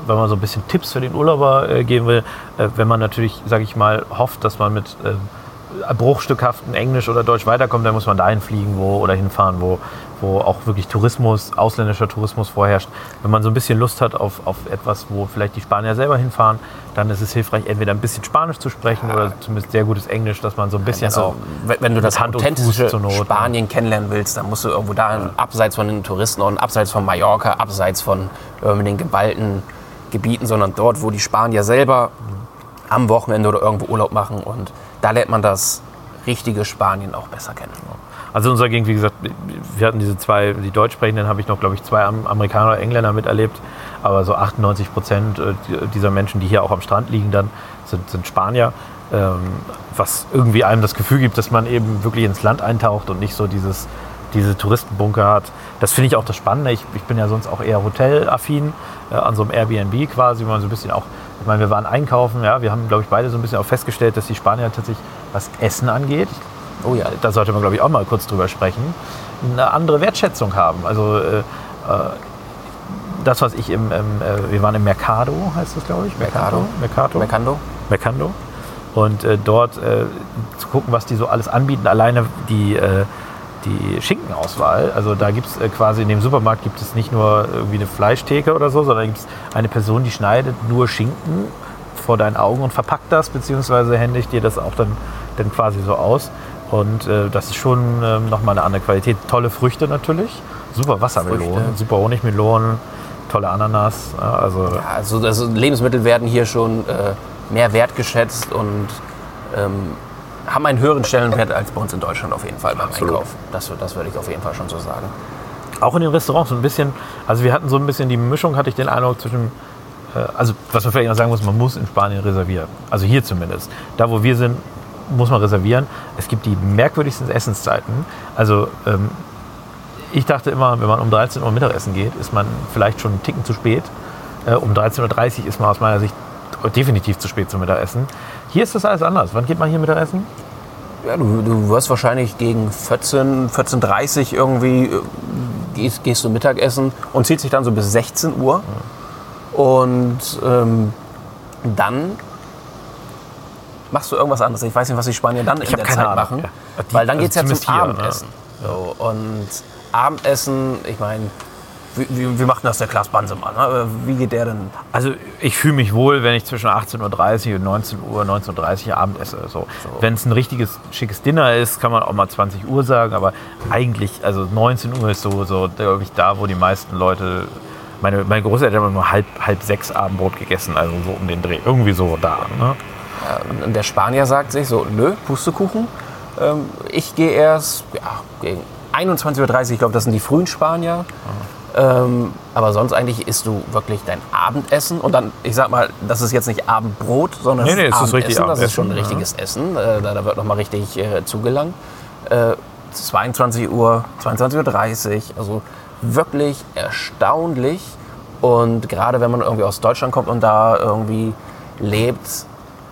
wenn man so ein bisschen Tipps für den Urlauber äh, geben will, äh, wenn man natürlich, sage ich mal, hofft, dass man mit ähm, bruchstückhaften Englisch oder Deutsch weiterkommt, dann muss man dahin fliegen wo, oder hinfahren, wo, wo auch wirklich Tourismus, ausländischer Tourismus vorherrscht. Wenn man so ein bisschen Lust hat auf, auf etwas, wo vielleicht die Spanier selber hinfahren, dann ist es hilfreich, entweder ein bisschen Spanisch zu sprechen oder zumindest sehr gutes Englisch, dass man so ein bisschen Also, auch wenn du das Hand und authentische? Spanien kennenlernen willst, dann musst du irgendwo da abseits von den Touristenorten, abseits von Mallorca, abseits von irgendwie den geballten Gebieten, sondern dort, wo die Spanier selber am Wochenende oder irgendwo Urlaub machen. Und da lernt man das richtige Spanien auch besser kennen. Also unser Gegend, wie gesagt, wir hatten diese zwei, die Deutschsprechenden habe ich noch, glaube ich, zwei Am- Amerikaner oder Engländer miterlebt. Aber so 98 Prozent äh, die- dieser Menschen, die hier auch am Strand liegen, dann sind, sind Spanier. Ähm, was irgendwie einem das Gefühl gibt, dass man eben wirklich ins Land eintaucht und nicht so dieses, diese Touristenbunker hat. Das finde ich auch das Spannende. Ich, ich bin ja sonst auch eher hotelaffin, äh, an so einem Airbnb quasi, wo man so ein bisschen auch, ich meine, wir waren einkaufen, ja, wir haben, glaube ich, beide so ein bisschen auch festgestellt, dass die Spanier tatsächlich, was Essen angeht, Oh ja, da sollte man, glaube ich, auch mal kurz drüber sprechen, eine andere Wertschätzung haben. Also äh, äh, das, was ich im, im äh, wir waren im Mercado, heißt das, glaube ich? Mercado. Mercado. Mercando. Mercando. Und äh, dort äh, zu gucken, was die so alles anbieten. Alleine die, äh, die Schinkenauswahl. Also da gibt es äh, quasi in dem Supermarkt gibt es nicht nur irgendwie eine Fleischtheke oder so, sondern gibt es eine Person, die schneidet nur Schinken vor deinen Augen und verpackt das, beziehungsweise händigt dir das auch dann, dann quasi so aus. Und äh, das ist schon ähm, nochmal eine andere Qualität. Tolle Früchte natürlich. Super Wassermelonen, Früchte. super Honigmelonen, tolle Ananas. Ja, also Ja, also, also Lebensmittel werden hier schon äh, mehr wertgeschätzt und ähm, haben einen höheren Stellenwert als bei uns in Deutschland auf jeden Fall beim Absolut. Einkauf. Das, das würde ich auf jeden Fall schon so sagen. Auch in den Restaurants so ein bisschen, also wir hatten so ein bisschen die Mischung, hatte ich den Eindruck zwischen, äh, also was man vielleicht noch sagen muss, man muss in Spanien reservieren. Also hier zumindest. Da wo wir sind, muss man reservieren. Es gibt die merkwürdigsten Essenszeiten. Also ähm, ich dachte immer, wenn man um 13 Uhr Mittagessen geht, ist man vielleicht schon einen Ticken zu spät. Äh, um 13.30 Uhr ist man aus meiner Sicht definitiv zu spät zum Mittagessen. Hier ist das alles anders. Wann geht man hier Mittagessen? Ja, du, du wirst wahrscheinlich gegen 14, 14.30 irgendwie äh, gehst, gehst du Mittagessen und zieht sich dann so bis 16 Uhr. Und ähm, dann machst du irgendwas anderes. Ich weiß nicht, was die Spanier dann in hab der Zeit Ahnung. machen. Ja. Die- Weil dann also geht es ja zum hier, ne? Abendessen. So, und Abendessen, ich meine, wie, wie, wie macht denn das der Klaas Bansemann? ne? Wie geht der denn? Also ich fühle mich wohl, wenn ich zwischen 18.30 Uhr und 19 Uhr, 19.30 Uhr Abend esse. So. Wenn es ein richtiges, schickes Dinner ist, kann man auch mal 20 Uhr sagen, aber eigentlich, also 19 Uhr ist so, so glaube ich, da, wo die meisten Leute, meine, meine Großeltern haben nur halb, halb sechs Abendbrot gegessen, also so um den Dreh, irgendwie so da. Ne? Und der Spanier sagt sich so, nö, Pustekuchen. Ähm, ich gehe erst ja, gegen 21.30 Uhr, ich glaube, das sind die frühen Spanier. Ähm, aber sonst eigentlich isst du wirklich dein Abendessen und dann, ich sag mal, das ist jetzt nicht Abendbrot, sondern Nee, nee, es ist Abendessen. richtig das ist schon ein Abendessen, richtiges Essen. Äh, da, da wird nochmal richtig äh, zugelangt. Äh, 22 Uhr, 22.30 Uhr, also wirklich erstaunlich. Und gerade wenn man irgendwie aus Deutschland kommt und da irgendwie lebt,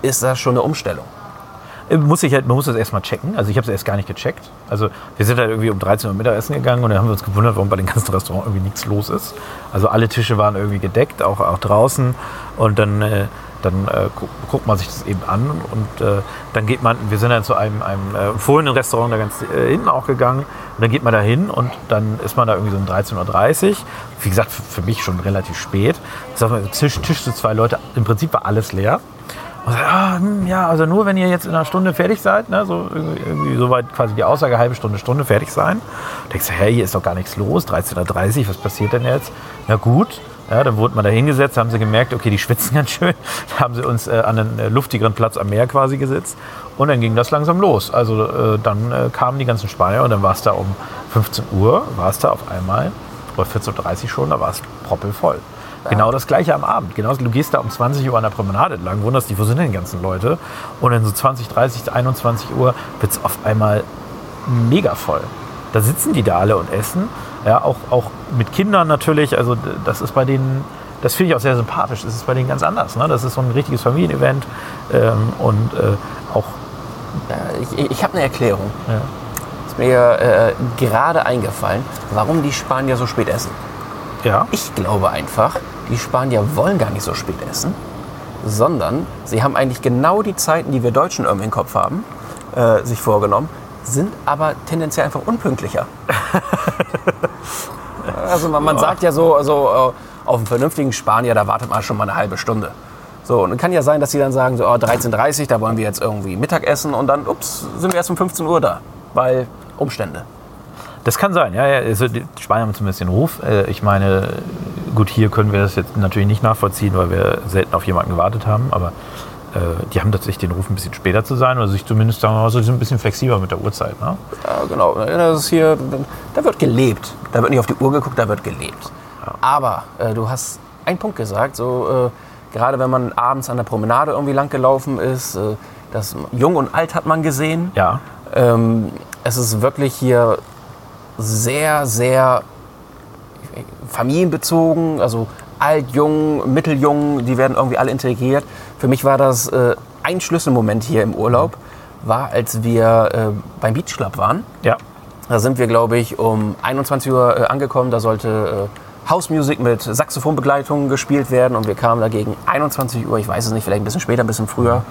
ist das schon eine Umstellung. Muss ich halt, man muss das erstmal checken. Also ich habe es erst gar nicht gecheckt. Also wir sind halt irgendwie um 13 Uhr Mittagessen gegangen und dann haben wir uns gewundert, warum bei den ganzen Restaurants irgendwie nichts los ist. Also alle Tische waren irgendwie gedeckt, auch, auch draußen. Und dann, äh, dann äh, gu guckt man sich das eben an und äh, dann geht man, wir sind dann zu einem, einem äh, ein Restaurant da ganz äh, hinten auch gegangen und dann geht man da hin und dann ist man da irgendwie so um 13.30 Uhr. Wie gesagt, für, mich schon relativ spät. Sag mal, Tisch, Tisch zu zwei Leute, im Prinzip war alles leer. Sagt, ah, hm, ja, also nur wenn ihr jetzt in einer Stunde fertig seid, ne, so irgendwie, irgendwie soweit quasi die Aussage, halbe Stunde, Stunde fertig sein. Da denkst du, hey, hier ist doch gar nichts los, 13.30 Uhr, was passiert denn jetzt? Na gut, ja, dann wurde man da hingesetzt, haben sie gemerkt, okay, die schwitzen ganz schön. Da haben sie uns äh, an einen äh, luftigeren Platz am Meer quasi gesetzt. Und dann ging das langsam los. Also äh, dann äh, kamen die ganzen Spanier und dann war es da um 15 Uhr, war es da auf einmal, oder 14.30 Uhr schon, da war es proppelvoll. Genau das gleiche am Abend. Genau, du gehst da um 20 Uhr an der Promenade entlang, wunderst dich, wo sind denn die ganzen Leute? Und dann so 20, 30, 21 Uhr wird es auf einmal mega voll. Da sitzen die da alle und essen. Ja, auch, auch mit Kindern natürlich. Also das ist bei denen, das finde ich auch sehr sympathisch. Das ist bei denen ganz anders. Ne? Das ist so ein richtiges Familienevent. Ähm, und äh, auch, Äh, Ich, ich habe eine Erklärung. ja. Ist mir äh, gerade eingefallen, warum die Spanier so spät essen. Ja, Ich glaube einfach, die Spanier wollen gar nicht so spät essen, sondern sie haben eigentlich genau die Zeiten, die wir Deutschen irgendwie im Kopf haben. äh, sich vorgenommen, sind aber tendenziell einfach unpünktlicher. also man, man sagt ja so, also auf einen vernünftigen Spanier, da wartet man schon mal eine halbe Stunde. So, und es kann ja sein, dass sie dann sagen, so oh, 13.30 Uhr, da wollen wir jetzt irgendwie Mittag essen und dann, ups, sind wir erst um 15 Uhr da, weil Umstände. Das kann sein, ja. ja. Also die Spanier haben zumindest den Ruf. Äh, Ich meine, gut, hier können wir das jetzt natürlich nicht nachvollziehen, weil wir selten auf jemanden gewartet haben, aber äh, die haben tatsächlich den Ruf, ein bisschen später zu sein oder sich zumindest, sagen wir mal so, die sind ein bisschen flexibler mit der Uhrzeit. Ne? Ja, genau. Das ist hier, da wird gelebt. Da wird nicht auf die Uhr geguckt, da wird gelebt. Aber äh, du hast einen Punkt gesagt, so äh, gerade wenn man abends an der Promenade irgendwie lang gelaufen ist, äh, das Jung und Alt hat man gesehen. Ja. Ähm, es ist wirklich hier sehr, sehr familienbezogen, also alt, jung, mitteljung, die werden irgendwie alle integriert. Für mich war das äh, ein Schlüsselmoment hier im Urlaub, war, als wir äh, beim Beach Club waren. Ja. Da sind wir, glaube ich, um 21 Uhr äh, angekommen. Da sollte äh, House Music mit Saxophonbegleitung gespielt werden und wir kamen dagegen 21 Uhr, ich weiß es nicht, vielleicht ein bisschen später, ein bisschen früher,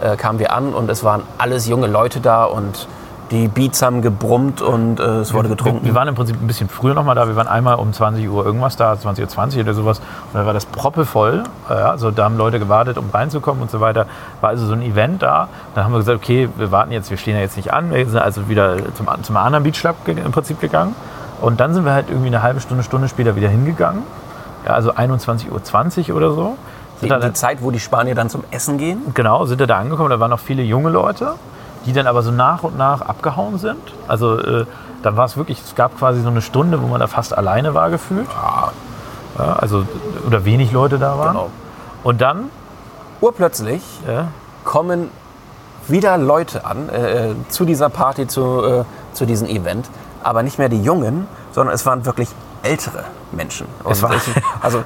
äh, kamen wir an und es waren alles junge Leute da und die Beats haben gebrummt und äh, es wurde Wir, getrunken. wir waren im Prinzip ein bisschen früher noch mal da. Wir waren einmal um 20 Uhr irgendwas da, 20.20 Uhr 20 oder sowas. Und da war das proppevoll. Äh, Also da haben Leute gewartet, um reinzukommen und so weiter. War also so ein Event da. Dann haben wir gesagt, okay, wir warten jetzt, wir stehen ja jetzt nicht an. Wir sind also wieder zum, zum anderen Beach Club im Prinzip gegangen. Und dann sind wir halt irgendwie eine halbe Stunde, Stunde später wieder hingegangen. Ja, also 21.20 Uhr oder so. die, Sind dann, die Zeit, wo die Spanier dann zum Essen gehen. Genau, sind wir da angekommen. Da waren noch viele junge Leute, die dann aber so nach und nach abgehauen sind. Also äh, da war es wirklich, es gab quasi so eine Stunde, wo man da fast alleine war gefühlt. Ja, also, oder wenig Leute da waren. Genau. Und dann, Urplötzlich ja, kommen wieder Leute an äh, zu dieser Party, zu, äh, zu diesem Event. Aber nicht mehr die Jungen, sondern es waren wirklich ältere Menschen. Es war- also äh,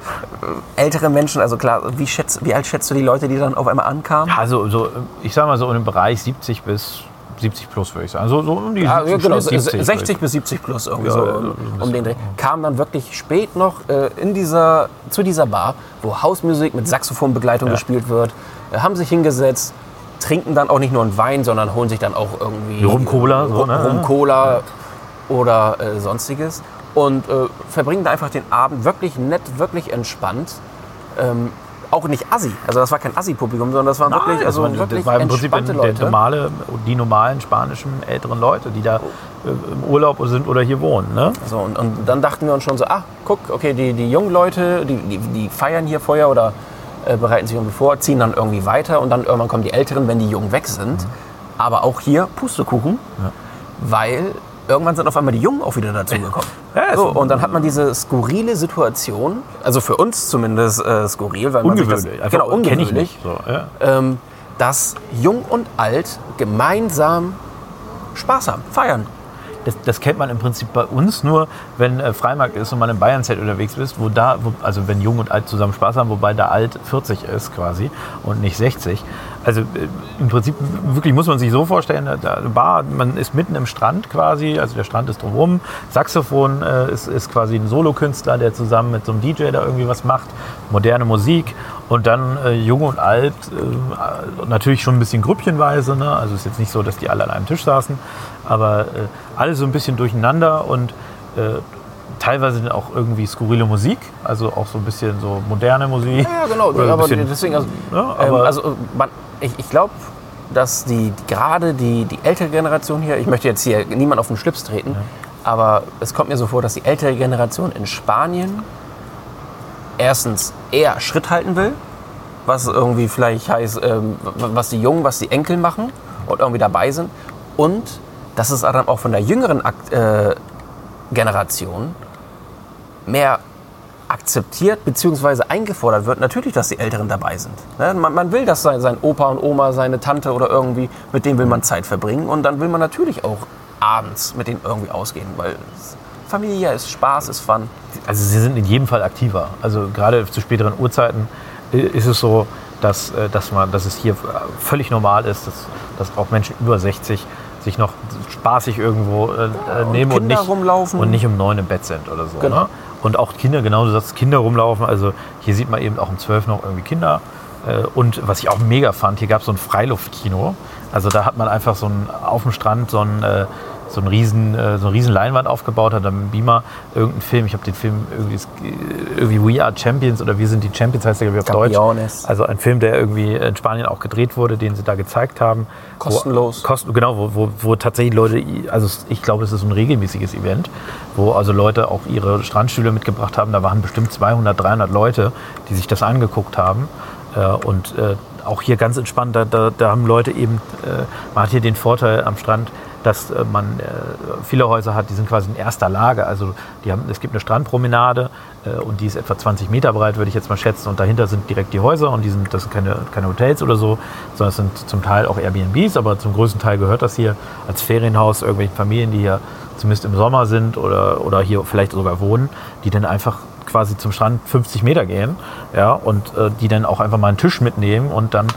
ältere Menschen, also klar, wie, schätzt, wie alt schätzt du die Leute, die dann auf einmal ankamen? also so, ich sag mal so in dem Bereich 70 bis 70 plus, würde ich sagen. So, so um die Ja, 70, genau, Schnitt 70, 60 bis 70 plus irgendwie Ja, so ja, um, um den Dreh. Kam dann wirklich spät noch äh, in dieser, zu dieser Bar, wo Hausmusik mit Saxophonbegleitung gespielt wird, äh, haben sich hingesetzt, trinken dann auch nicht nur einen Wein, sondern holen sich dann auch irgendwie Rum Cola, so, ne? Rum Cola oder äh, sonstiges und äh, verbringen da einfach den Abend wirklich nett, wirklich entspannt. Ähm, auch nicht assi. Also das war kein Assi-Publikum, sondern das waren Nein, wirklich, also das wirklich das war im Prinzip der, der Leute. normale, die normalen spanischen älteren Leute, die da äh, im Urlaub sind oder hier wohnen. Ne? So, und, und dann dachten wir uns schon so, ah, guck, okay, die, die jungen Leute, die, die, die feiern hier Feuer oder äh, bereiten sich irgendwie vor, ziehen dann irgendwie weiter und dann irgendwann kommen die Älteren, wenn die Jungen weg sind. Mhm. Aber auch hier Pustekuchen, weil irgendwann sind auf einmal die Jungen auch wieder dazugekommen. Ja, so, und dann hat man diese skurrile Situation, also für uns zumindest äh, skurril, weil man sich Ungewöhnlich. das, genau, kenn ich ungewöhnlich, nicht. So, ja. ähm, dass Jung und Alt gemeinsam Spaß haben, feiern. Das, das kennt man im Prinzip bei uns nur, wenn äh, Freimarkt ist und man im Bayernzelt unterwegs ist, wo da, wo, also wenn Jung und Alt zusammen Spaß haben, wobei da Alt 40 ist quasi und nicht 60. Also äh, im Prinzip wirklich muss man sich so vorstellen, da- da Bar, man ist mitten im Strand quasi, also der Strand ist drumherum, Saxophon äh, ist, ist quasi ein Solokünstler, der zusammen mit so einem DJ da irgendwie was macht, moderne Musik und dann äh, Jung und Alt, äh, natürlich schon ein bisschen grüppchenweise, ne? also es ist jetzt nicht so, dass die alle an einem Tisch saßen, aber äh, alle so ein bisschen durcheinander und äh, teilweise auch irgendwie skurrile Musik, also auch so ein bisschen so moderne Musik. Ja, genau. Aber bisschen- deswegen, also, Ja, ähm, aber- also äh, man, ich, ich glaube, dass die, gerade die, die ältere Generation hier, ich möchte jetzt hier niemand auf den Schlips treten, aber es kommt mir so vor, dass die ältere Generation in Spanien erstens eher Schritt halten will, was irgendwie vielleicht heißt, ähm, was die Jungen, was die Enkel machen und irgendwie dabei sind. Und dass es dann auch von der jüngeren Akt, äh, Generation mehr akzeptiert bzw. eingefordert wird, natürlich, dass die Älteren dabei sind. Ne? Man, man will, dass sein, sein Opa und Oma, seine Tante oder irgendwie, mit denen will man Zeit verbringen und dann will man natürlich auch abends mit denen irgendwie ausgehen, weil Familie ist, Spaß ist Fun. Also sie sind in jedem Fall aktiver. Also gerade zu späteren Uhrzeiten äh, ist es so, dass, äh, dass, man, dass es hier äh, völlig normal ist, dass, dass auch Menschen über 60 sich noch spaßig irgendwo äh, äh, nehmen und nicht, rumlaufen. und nicht um neun im Bett sind oder so. Genau. Ne? Und auch Kinder, genau du sagst, Kinder rumlaufen. Also hier sieht man eben auch um 12 noch irgendwie Kinder und was ich auch mega fand, hier gab es so ein Freiluftkino. Also da hat man einfach so ein, auf dem Strand so ein, äh, so ein riesen, äh, so eine riesen Leinwand aufgebaut, hat dann mit dem Beamer irgendeinen Film, ich habe den Film irgendwie, irgendwie We Are Champions oder Wir sind die Champions heißt der glaube ich auf Campeones. Deutsch. Also ein Film, der irgendwie in Spanien auch gedreht wurde, den sie da gezeigt haben. Kostenlos. Wo, kosten, genau, wo, wo, wo tatsächlich Leute, also ich glaube, es ist ein regelmäßiges Event, wo also Leute auch ihre Strandstühle mitgebracht haben. Da waren bestimmt 200, 300 Leute, die sich das angeguckt haben. Äh, und äh, auch hier ganz entspannt, da, da, da haben Leute eben, äh, man hat hier den Vorteil am Strand, dass äh, man äh, viele Häuser hat, die sind quasi in erster Lage. Also die haben, es gibt eine Strandpromenade äh, und die ist etwa 20 Meter breit, würde ich jetzt mal schätzen. Und dahinter sind direkt die Häuser und die sind, das sind keine, keine Hotels oder so, sondern es sind zum Teil auch Airbnbs, aber zum größten Teil gehört das hier als Ferienhaus irgendwelchen Familien, die hier zumindest im Sommer sind oder, oder hier vielleicht sogar wohnen, die dann einfach quasi zum Strand 50 Meter gehen ja, und äh, die dann auch einfach mal einen Tisch mitnehmen und dann äh,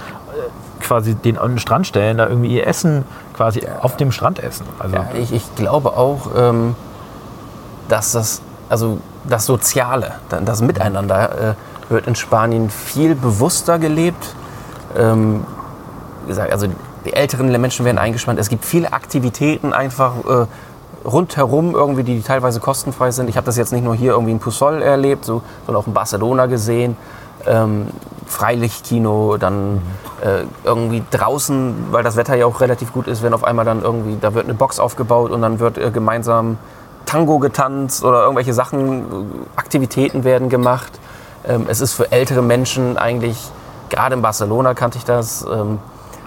quasi den an den Strand stellen, da irgendwie ihr Essen quasi auf dem Strand essen. Also, Ja, ich, ich glaube auch, ähm, dass das, also das Soziale, da- das Miteinander äh, wird in Spanien viel bewusster gelebt. Ähm, also die älteren Menschen werden eingespannt. Es gibt viele Aktivitäten einfach äh, rundherum irgendwie, die teilweise kostenfrei sind. Ich habe das jetzt nicht nur hier irgendwie in Pusol erlebt, so, sondern auch in Barcelona gesehen. Ähm, Freilichtkino, dann äh, irgendwie draußen, weil das Wetter ja auch relativ gut ist, wenn auf einmal dann irgendwie, da wird eine Box aufgebaut und dann wird äh, gemeinsam Tango getanzt oder irgendwelche Sachen, äh, Aktivitäten werden gemacht. Ähm, es ist für ältere Menschen eigentlich, gerade in Barcelona kannte ich das, ähm,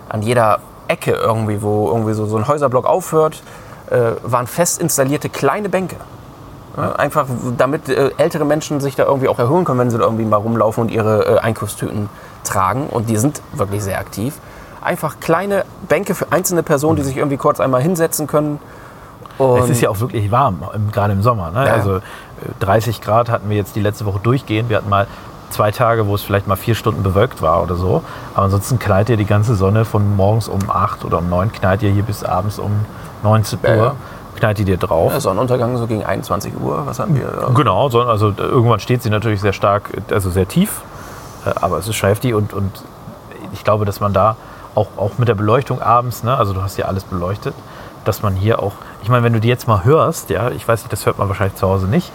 an jeder Ecke irgendwie, wo irgendwie so, so ein Häuserblock aufhört, äh, waren fest installierte kleine Bänke. Ja, einfach damit äh, ältere Menschen sich da irgendwie auch erholen können, wenn sie da irgendwie mal rumlaufen und ihre äh, Einkaufstüten tragen. Und die sind wirklich sehr aktiv. Einfach kleine Bänke für einzelne Personen, die sich irgendwie kurz einmal hinsetzen können. Und es ist ja auch wirklich warm, gerade im Sommer. Ne? Ja. Also äh, 30 Grad hatten wir jetzt die letzte Woche durchgehend. Wir hatten mal zwei Tage, wo es vielleicht mal vier Stunden bewölkt war oder so. Aber ansonsten knallt ihr die ganze Sonne von morgens um 8 oder um 9, knallt ihr hier bis abends um 19 Uhr, Ja, ja. Knallt ihr dir drauf. ja, Sonnenuntergang so gegen 21 Uhr. Was haben wir? Genau, so- also äh, irgendwann steht sie natürlich sehr stark, also sehr tief, äh, aber es ist schon heftig und, und ich glaube, dass man da auch, auch mit der Beleuchtung abends, ne, also du hast ja alles beleuchtet, dass man hier auch, ich meine, wenn du die jetzt mal hörst, ja, ich weiß nicht, das hört man wahrscheinlich zu Hause nicht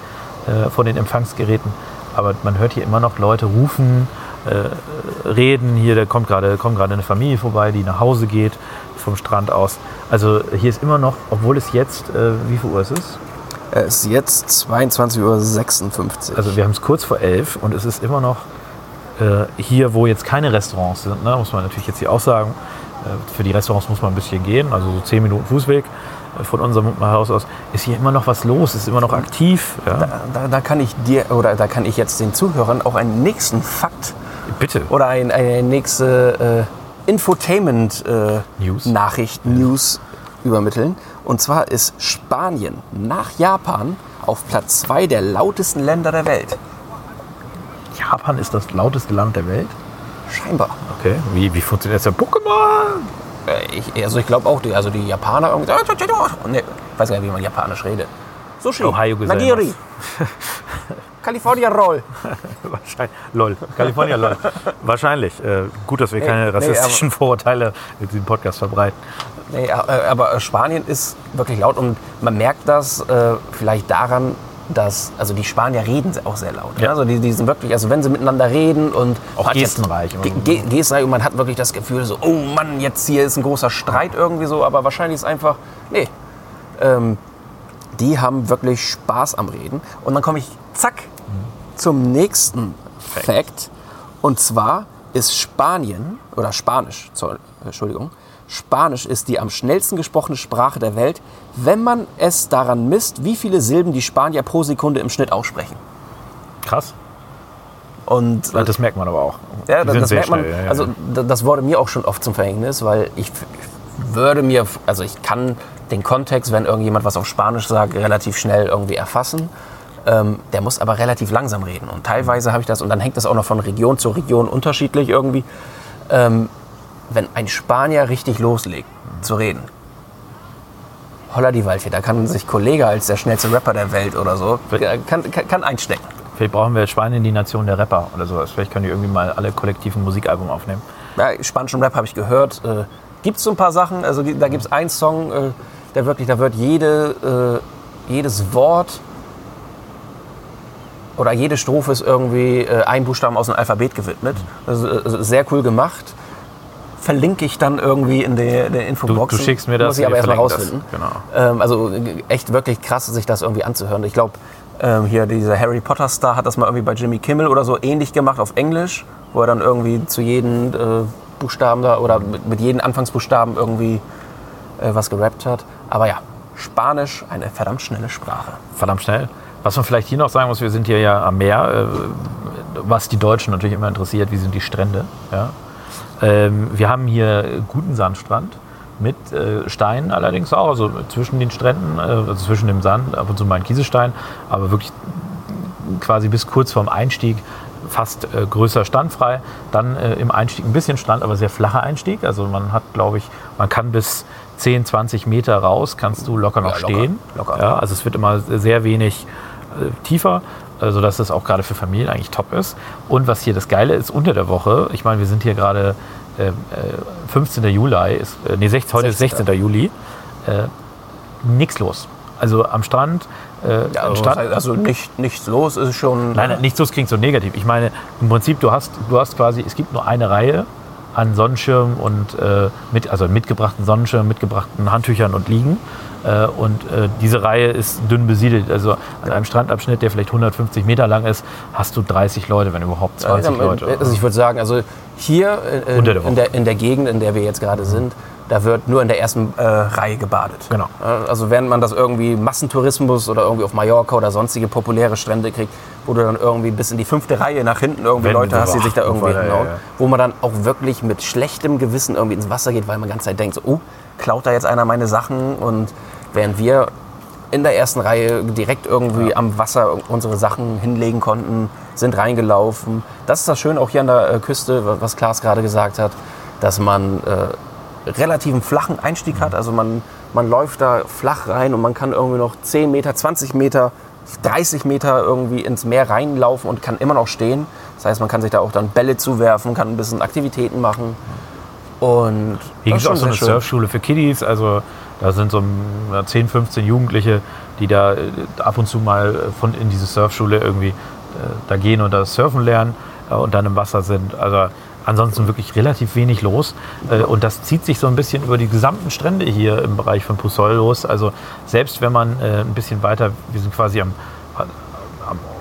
äh, von den Empfangsgeräten, aber man hört hier immer noch Leute rufen, äh, reden, hier da kommt gerade kommt gerade eine Familie vorbei, die nach Hause geht vom Strand aus. Also hier ist immer noch, obwohl es jetzt, äh, wie viel Uhr ist es? Es ist jetzt 22.56 Uhr. Also wir haben es kurz vor elf und es ist immer noch äh, hier, wo jetzt keine Restaurants sind, ne, muss man natürlich jetzt hier auch sagen. Äh, für die Restaurants muss man ein bisschen gehen, also so zehn Minuten Fußweg äh, von unserem Haus aus, ist hier immer noch was los, ist immer noch aktiv. Ja. da, da, da kann ich dir oder da kann ich jetzt den Zuhörern auch einen nächsten Fakt Bitte. oder ein, eine nächste äh, News. News übermitteln. Und zwar ist Spanien nach Japan auf Platz zwei der lautesten Länder der Welt. Japan ist das lauteste Land der Welt. Scheinbar. Okay. Wie, wie funktioniert das? Ja, Pokémon! Äh, Ich, also ich glaube auch, die, also die Japaner irgendwie. Ich weiß gar nicht, wie man Japanisch redet. Sushi. Ohio. Nagiri. California Roll. Wahrscheinlich. Lol. California, lol. Wahrscheinlich. Äh, gut, dass wir keine nee, rassistischen Vorurteile in diesem Podcast verbreiten. Nee, äh, aber Spanien ist wirklich laut und man merkt das äh, vielleicht daran, dass, also die Spanier reden auch sehr laut. Ja. Ne? Also die, die sind wirklich, also wenn sie miteinander reden und Auch man hat jetzt- gestenreich. Ge ge gestenreich und man hat wirklich das Gefühl so, oh Mann, jetzt hier ist ein großer Streit irgendwie so, aber wahrscheinlich ist einfach, nee, ähm, die haben wirklich Spaß am Reden. Und dann komme ich, zack, zum nächsten Fact. Und zwar ist Spanien, oder Spanisch, sorry, Entschuldigung, Spanisch ist die am schnellsten gesprochene Sprache der Welt, wenn man es daran misst, wie viele Silben die Spanier pro Sekunde im Schnitt aussprechen. Krass. Und Ja, Das merkt man aber auch. ja, Die das merkt man. schnell, ja, ja. Also da- das wurde mir auch schon oft zum Verhängnis, weil ich würde mir, also ich kann den Kontext, wenn irgendjemand was auf Spanisch sagt, relativ schnell irgendwie erfassen. Ähm, der muss aber relativ langsam reden. Und teilweise habe ich das, und dann hängt das auch noch von Region zu Region unterschiedlich irgendwie. Ähm, wenn ein Spanier richtig loslegt zu reden, holla die Waldfee, da kann sich Kollege als der schnellste Rapper der Welt oder so, kann, kann, kann einstecken. Vielleicht brauchen wir Spanien die Nation der Rapper oder sowas. Vielleicht können die irgendwie mal alle kollektiv ein Musikalbum aufnehmen. Ja, spanischen Rap habe ich gehört. Äh, gibt es so ein paar Sachen? Also da gibt es einen Song, äh, der wirklich, da wird jede, äh, jedes Wort oder jede Strophe ist irgendwie äh, ein Buchstaben aus dem Alphabet gewidmet. Also, äh, sehr cool gemacht. Verlinke ich dann irgendwie in der, der Du, Infobox. du schickst mir das. Muss ich aber erstmal rausfinden. Das. Genau. Ähm, also äh, echt wirklich krass, sich das irgendwie anzuhören. Ich glaube, ähm, hier dieser Harry Potter Star hat das mal irgendwie bei Jimmy Kimmel oder so ähnlich gemacht auf Englisch, wo er dann irgendwie zu jedem äh, Buchstaben da oder mit, mit jedem Anfangsbuchstaben irgendwie äh, was gerappt hat. Aber ja, Spanisch, eine verdammt schnelle Sprache. Verdammt schnell. Was man vielleicht hier noch sagen muss, wir sind hier ja am Meer, äh, was die Deutschen natürlich immer interessiert, wie sind die Strände. Ja? Ähm, wir haben hier guten Sandstrand mit äh, Steinen allerdings auch, also zwischen den Stränden, äh, also zwischen dem Sand, ab und zu mal ein Kieselstein, aber wirklich quasi bis kurz vorm Einstieg fast größer standfrei. Dann im Einstieg ein bisschen Strand, aber sehr flacher Einstieg. Also man hat, glaube ich, man kann bis 10, 20 Meter raus, kannst du locker noch Ja, locker, stehen. locker. Ja, also es wird immer sehr wenig äh, tiefer, äh, sodass es auch gerade für Familien eigentlich top ist. Und was hier das Geile ist, unter der Woche, ich meine, wir sind hier gerade äh, äh, 15. Juli, ist, äh, nee, 16, heute ist 16. 16. Juli, äh, nichts los. Also am Strand, äh, Ja, also, Strand also nicht, nichts los ist schon. Nein, nein, nicht so, es klingt so negativ. Ich meine, im Prinzip, du hast, du hast quasi, es gibt nur eine Reihe an Sonnenschirmen und äh, mit, also mitgebrachten Sonnenschirmen, mitgebrachten Handtüchern und Liegen. Äh, und äh, diese Reihe ist dünn besiedelt. Also an einem Strandabschnitt, der vielleicht 150 Meter lang ist, hast du 30 Leute, wenn überhaupt 20 Ja, Leute. Also ich würde sagen, also hier äh, Woche. in, der, in der Gegend, in der wir jetzt gerade sind, da wird nur in der ersten äh, Reihe gebadet. Genau. Äh, Also während man das irgendwie Massentourismus oder irgendwie auf Mallorca oder sonstige populäre Strände kriegt, wo du dann irgendwie bis in die fünfte Reihe nach hinten irgendwie Wenn Leute hast, die sich da irgendwie ja, ja, hinhauen, ja. wo man dann auch wirklich mit schlechtem Gewissen irgendwie ins Wasser geht, weil man die ganze Zeit denkt, so, oh, klaut da jetzt einer meine Sachen und während wir in der ersten Reihe direkt irgendwie am Wasser unsere Sachen hinlegen konnten, sind reingelaufen. Das ist das Schöne auch hier an der äh, Küste, was Klaas gerade gesagt hat, dass man äh, relativen flachen Einstieg hat. Also man, man läuft da flach rein und man kann irgendwie noch 10 Meter, 20 Meter, 30 Meter irgendwie ins Meer reinlaufen und kann immer noch stehen. Das heißt, man kann sich da auch dann Bälle zuwerfen, kann ein bisschen Aktivitäten machen. Und Hier gibt es auch so eine schön. Surfschule für Kiddies. Also da sind so ja, 10, 15 Jugendliche, die da äh, ab und zu mal äh, von in diese Surfschule irgendwie äh, da gehen und das Surfen lernen und dann im Wasser sind. Also ansonsten wirklich relativ wenig los. Äh, und das zieht sich so ein bisschen über die gesamten Strände hier im Bereich von Pusol los. Also selbst wenn man äh, ein bisschen weiter, wir sind quasi am, am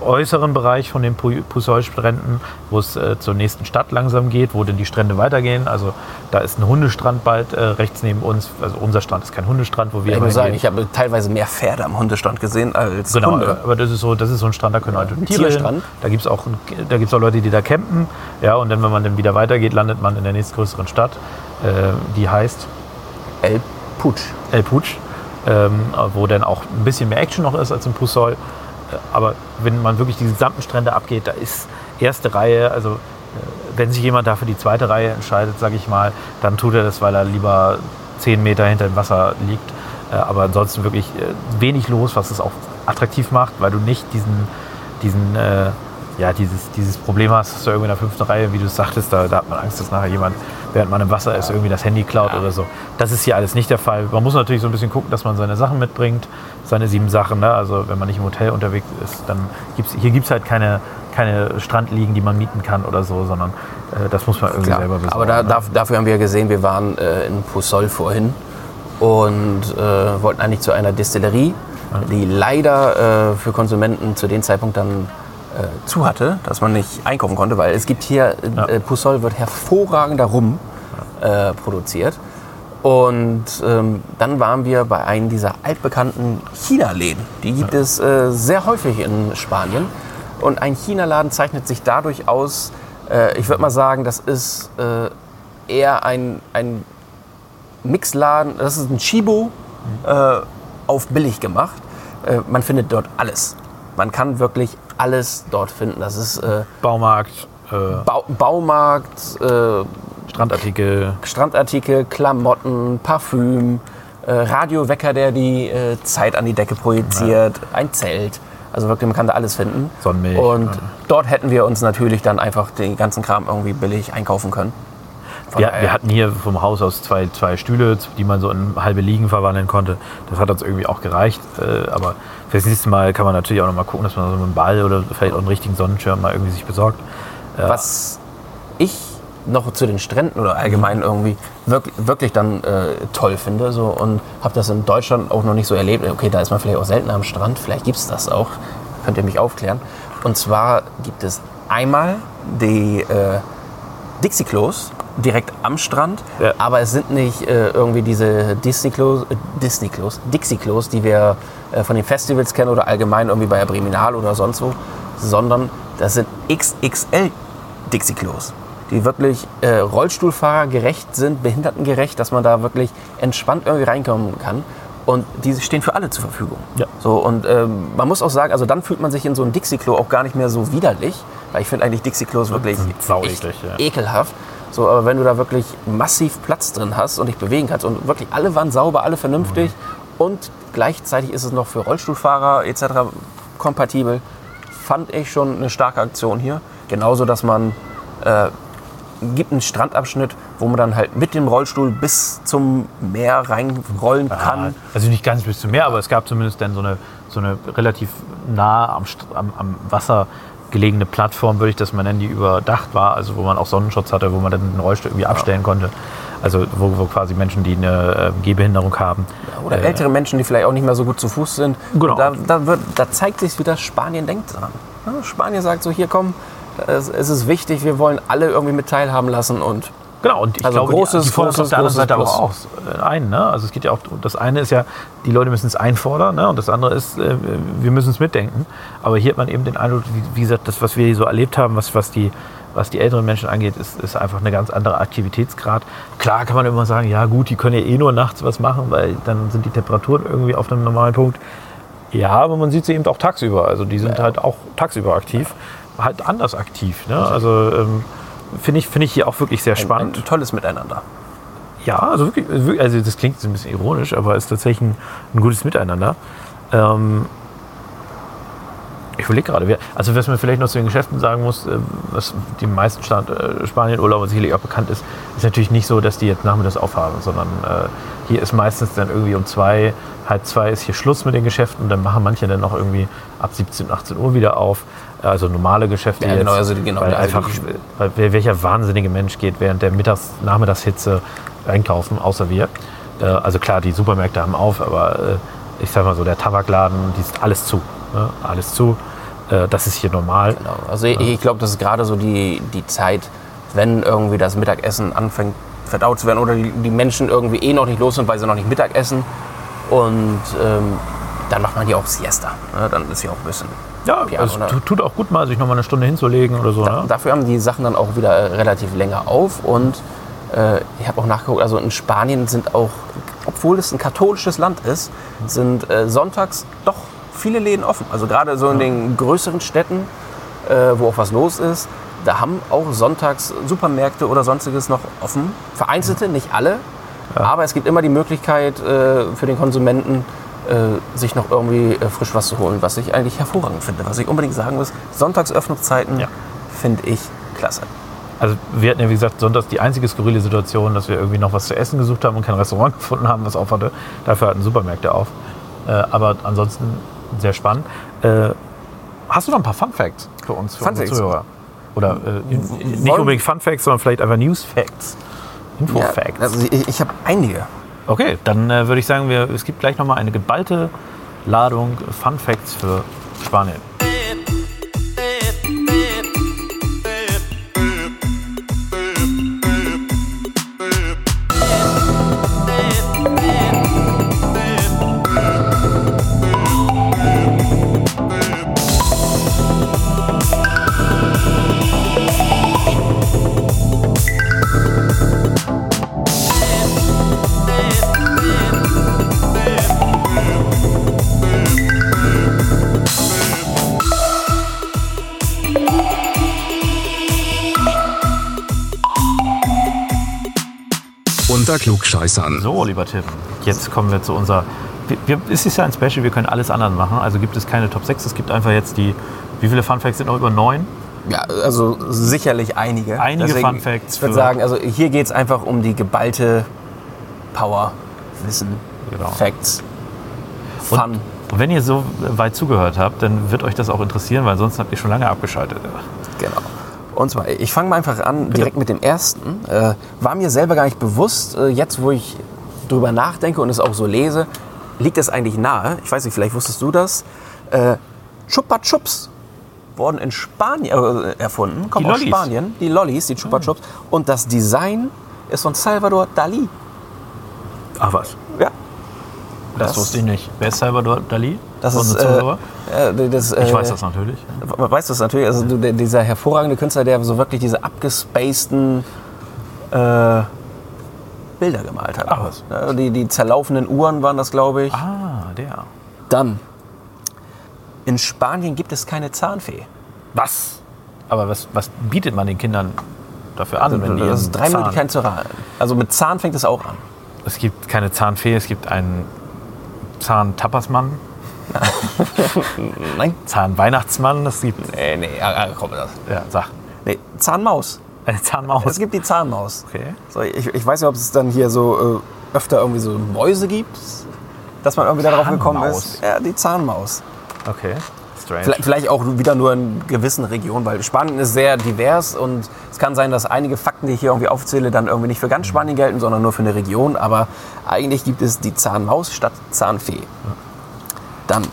äußeren Bereich von den Pu- Pusol-Stränden, wo es äh, zur nächsten Stadt langsam geht, wo denn die Strände weitergehen. Also da ist ein Hundestrand bald äh, rechts neben uns. Also unser Strand ist kein Hundestrand, wo wir Ich muss sagen, hingehen. ich habe teilweise mehr Pferde am Hundestand gesehen als Genau, Hunde. aber das ist so, das ist so ein Strand, da können Leute ein Tiere hin. Da gibt es auch, ein- da gibt's auch Leute, die da campen. Ja, und dann, wenn man dann wieder weitergeht, landet man in der nächstgrößeren Stadt. Äh, die heißt El Putsch. El Puig, ähm, wo dann auch ein bisschen mehr Action noch ist als im Pusol. Aber wenn man wirklich die gesamten Strände abgeht, da ist erste Reihe, also äh, wenn sich jemand dafür die zweite Reihe entscheidet, sage ich mal, dann tut er das, weil er lieber 10 Meter hinter dem Wasser liegt. Äh, aber ansonsten wirklich äh, wenig los, was es auch attraktiv macht, weil du nicht diesen, diesen ja, dieses, dieses Problem hast, dass du irgendwie in der fünften Reihe, wie du es sagtest, da, da hat man Angst, dass nachher jemand, während man im Wasser ist, irgendwie das Handy klaut oder so. Das ist hier alles nicht der Fall. Man muss natürlich so ein bisschen gucken, dass man seine Sachen mitbringt, seine sieben Sachen. Ne? Also wenn man nicht im Hotel unterwegs ist, dann gibt's hier gibt es halt keine, keine Strandliegen, die man mieten kann oder so, sondern äh, das muss man irgendwie Klar. selber besorgen. Aber da, ne? dafür haben wir gesehen, wir waren äh, in Pusol vorhin und äh, wollten eigentlich zu einer Distillerie, die leider äh, für Konsumenten zu dem Zeitpunkt dann äh, zu hatte, dass man nicht einkaufen konnte, weil es gibt hier, Ja. äh, Pusol wird hervorragender Rum äh, produziert. Und ähm, dann waren wir bei einem dieser altbekannten China-Läden. Die gibt es äh, sehr häufig in Spanien. Und ein China-Laden zeichnet sich dadurch aus, äh, ich würde mal sagen, das ist äh, eher ein, ein Mixladen, das ist ein Chibo äh, auf billig gemacht. Äh, man findet dort alles. Man kann wirklich alles dort finden. Das ist äh, Baumarkt, äh, Bau Baumarkt, äh, Strandartikel. Strandartikel, Klamotten, Parfüm, äh, Radiowecker, der die äh, Zeit an die Decke projiziert, ein Zelt. Also wirklich, man kann da alles finden. Sonnenmilch, Und ja. dort hätten wir uns natürlich dann einfach den ganzen Kram irgendwie billig einkaufen können. Ja, daher- wir hatten hier vom Haus aus zwei, zwei Stühle, die man so in halbe Liegen verwandeln konnte. Das hat uns irgendwie auch gereicht. Äh, aber fürs nächste Mal kann man natürlich auch noch mal gucken, dass man so einen Ball oder vielleicht auch einen richtigen Sonnenschirm mal irgendwie sich besorgt. Was ich noch zu den Stränden oder allgemein irgendwie wirklich, wirklich dann äh, toll finde so, und habe das in Deutschland auch noch nicht so erlebt. Okay, da ist man vielleicht auch selten am Strand, vielleicht gibt es das auch. Könnt ihr mich aufklären. Und zwar gibt es einmal die äh, Dixie-Klos direkt am Strand, Ja. aber es sind nicht äh, irgendwie diese Disney-Klos, äh, Disney-Klos, Dixie-Klos, die wir äh, von den Festivals kennen oder allgemein irgendwie bei der Breminal oder sonst wo, sondern das sind XXL Dixie-Klos, die wirklich äh, Rollstuhlfahrer gerecht sind, behindertengerecht, dass man da wirklich entspannt irgendwie reinkommen kann. Und die stehen für alle zur Verfügung. Ja. So, und ähm, man muss auch sagen, also dann fühlt man sich in so ein Dixie-Klo auch gar nicht mehr so widerlich, weil ich finde eigentlich Dixie-Klos wirklich echt ja. ekelhaft. So, aber wenn du da wirklich massiv Platz drin hast und dich bewegen kannst und wirklich alle waren sauber, alle vernünftig und gleichzeitig ist es noch für Rollstuhlfahrer etc. kompatibel, fand ich schon eine starke Aktion hier. Genauso, dass man äh, gibt einen Strandabschnitt, wo man dann halt mit dem Rollstuhl bis zum Meer reinrollen kann. Also nicht ganz bis zum Meer, aber es gab zumindest dann so eine, so eine relativ nah am, am, am Wasser gelegene Plattform, würde ich das mal nennen, die überdacht war, also wo man auch Sonnenschutz hatte, wo man dann den Rollstuhl irgendwie abstellen konnte. Also wo, wo quasi Menschen, die eine äh, Gehbehinderung haben, Oder ältere Menschen, die vielleicht auch nicht mehr so gut zu Fuß sind. Genau. Da, da, wird, da zeigt sich, wie das Spanien denkt dran. Ja, Spanien sagt so, hier komm, es, es ist wichtig, wir wollen alle irgendwie mit teilhaben lassen und Genau, und ich Also glaube, großes, die, die fordern es auf großes, der anderen großes Seite aber auch Plus. ein. Ne? Also es geht ja auch, das eine ist ja, die Leute müssen es einfordern ne? und das andere ist, äh, wir müssen es mitdenken. Aber hier hat man eben den Eindruck, wie, wie gesagt, das, was wir so erlebt haben, was, was, die, was die älteren Menschen angeht, ist, ist einfach eine ganz andere Aktivitätsgrad. Klar kann man immer sagen, ja gut, die können ja eh nur nachts was machen, weil dann sind die Temperaturen irgendwie auf einem normalen Punkt. Ja, aber man sieht sie eben auch tagsüber. Also die sind halt auch tagsüber aktiv, halt anders aktiv. Ne? Also ähm, finde ich, finde ich hier auch wirklich sehr ein, spannend. ein tolles Miteinander. Ja, also wirklich, also das klingt ein bisschen ironisch, aber ist tatsächlich ein, ein gutes Miteinander. Ähm, ich überlege gerade, also was man vielleicht noch zu den Geschäften sagen muss, äh, was die meisten äh, Spanien-Urlauber sicherlich auch bekannt ist, ist natürlich nicht so, dass die jetzt nachmittags aufhaben, sondern äh, hier ist meistens dann irgendwie um zwei, halb zwei ist hier Schluss mit den Geschäften und dann machen manche dann noch irgendwie ab 17, 18 Uhr wieder auf. Also normale Geschäfte Ja, jetzt. genau, also die- genau, weil also einfach, weil welcher wahnsinnige Mensch geht während der Mittags-, Nachmittagshitze einkaufen, außer wir. Äh, also klar, die Supermärkte haben auf, aber äh, ich sag mal so, der Tabakladen, die ist alles zu. Ne? Alles zu. Äh, das ist hier normal. Genau. Also ich, ich glaube, das ist gerade so die, die Zeit, wenn irgendwie das Mittagessen anfängt verdaut zu werden oder die, die Menschen irgendwie eh noch nicht los sind, weil sie noch nicht Mittag essen. Und ähm, dann macht man hier auch Siesta. Ne? Dann ist hier auch ein bisschen. Ja, Ja, es oder- tu- tut auch gut mal, sich noch mal eine Stunde hinzulegen oder so. Da, Ne? dafür haben die Sachen dann auch wieder äh, relativ länger auf. Und äh, ich habe auch nachgeguckt, also in Spanien sind auch, obwohl es ein katholisches Land ist, sind äh, sonntags doch viele Läden offen. Also gerade so in den größeren Städten, äh, wo auch was los ist, da haben auch sonntags Supermärkte oder sonstiges noch offen. Vereinzelte, nicht alle. Aber es gibt immer die Möglichkeit äh, für den Konsumenten, äh, sich noch irgendwie äh, frisch was zu holen, was ich eigentlich hervorragend finde. Was ich unbedingt sagen muss, Sonntagsöffnungszeiten Ja. finde ich klasse. Also wir hatten ja, wie gesagt, sonntags die einzige skurrile Situation, dass wir irgendwie noch was zu essen gesucht haben und kein Restaurant gefunden haben, was auf hatte. Dafür hatten Supermärkte auf. Äh, aber ansonsten sehr spannend. Äh, hast du noch ein paar Fun Facts für uns, für Fun unsere Facts? Zuhörer? Oder äh, nicht unbedingt Fun Facts, sondern vielleicht einfach News Facts. Info Ja, Facts. also ich, ich habe einige. Okay, dann äh, würde ich sagen, wir, es gibt gleich nochmal eine geballte Ladung Fun Facts für Spanien. Unter Klugscheißern. So, lieber Tim, jetzt kommen wir zu unserer wir, wir, es ist ja ein Special, wir können alles anders machen. Also gibt es keine Top 6, es gibt einfach jetzt die, wie viele Fun Facts sind noch über neun? Ja, also sicherlich einige. Einige Deswegen, Fun Facts Ich würde sagen, also hier geht es einfach um die geballte Power, Wissen, Genau. Facts, Und- Fun. Und wenn ihr so weit zugehört habt, dann wird euch das auch interessieren, weil sonst habt ihr schon lange abgeschaltet. Genau. Und zwar, ich fange mal einfach an, direkt mit dem ersten. Äh, war mir selber gar nicht bewusst, äh, jetzt wo ich drüber nachdenke und es auch so lese, liegt es eigentlich nahe. Ich weiß nicht, vielleicht wusstest du das. Äh, Chupa Chups wurden in Spanien äh, erfunden, kommen Die aus. Spanien. Die Lollis, die Chupa Chups. Und das Design ist von Salvador Dali. Ach was, Ja. das, Das- wusste ich nicht. Wer ist Salvador Dali? Das ist, äh, das, ich äh, weiß das natürlich. Man weiß das natürlich, also du, dieser hervorragende Künstler, der so wirklich diese abgespaceden äh, Bilder gemalt hat. Ach was. Ja, die, die zerlaufenden Uhren waren das, glaube ich. Ah, der. Dann, in Spanien gibt es keine Zahnfee. Was? Aber was, was bietet man den Kindern dafür an, wenn die das ist drei Zahn- Möglichkeiten zu raten. Also mit Zahn fängt es auch an. Es gibt keine Zahnfee, es gibt einen Zahntappersmann, Nein? Zahnweihnachtsmann, das gibt, Nee, nee, ja, ja, komm das. ja, sag, Nee, Zahnmaus. eine Zahnmaus. Es gibt die Zahnmaus. Okay. So, ich, ich weiß nicht, ob es dann hier so äh, öfter irgendwie so Mäuse gibt, dass man irgendwie darauf gekommen ist. Ja, die Zahnmaus. Okay, strange. Vielleicht, vielleicht auch wieder nur in gewissen Regionen, weil Spanien ist sehr divers und es kann sein, dass einige Fakten, die ich hier irgendwie aufzähle, dann irgendwie nicht für ganz Spanien gelten, sondern nur für eine Region. Aber eigentlich gibt es die Zahnmaus statt Zahnfee. Dann,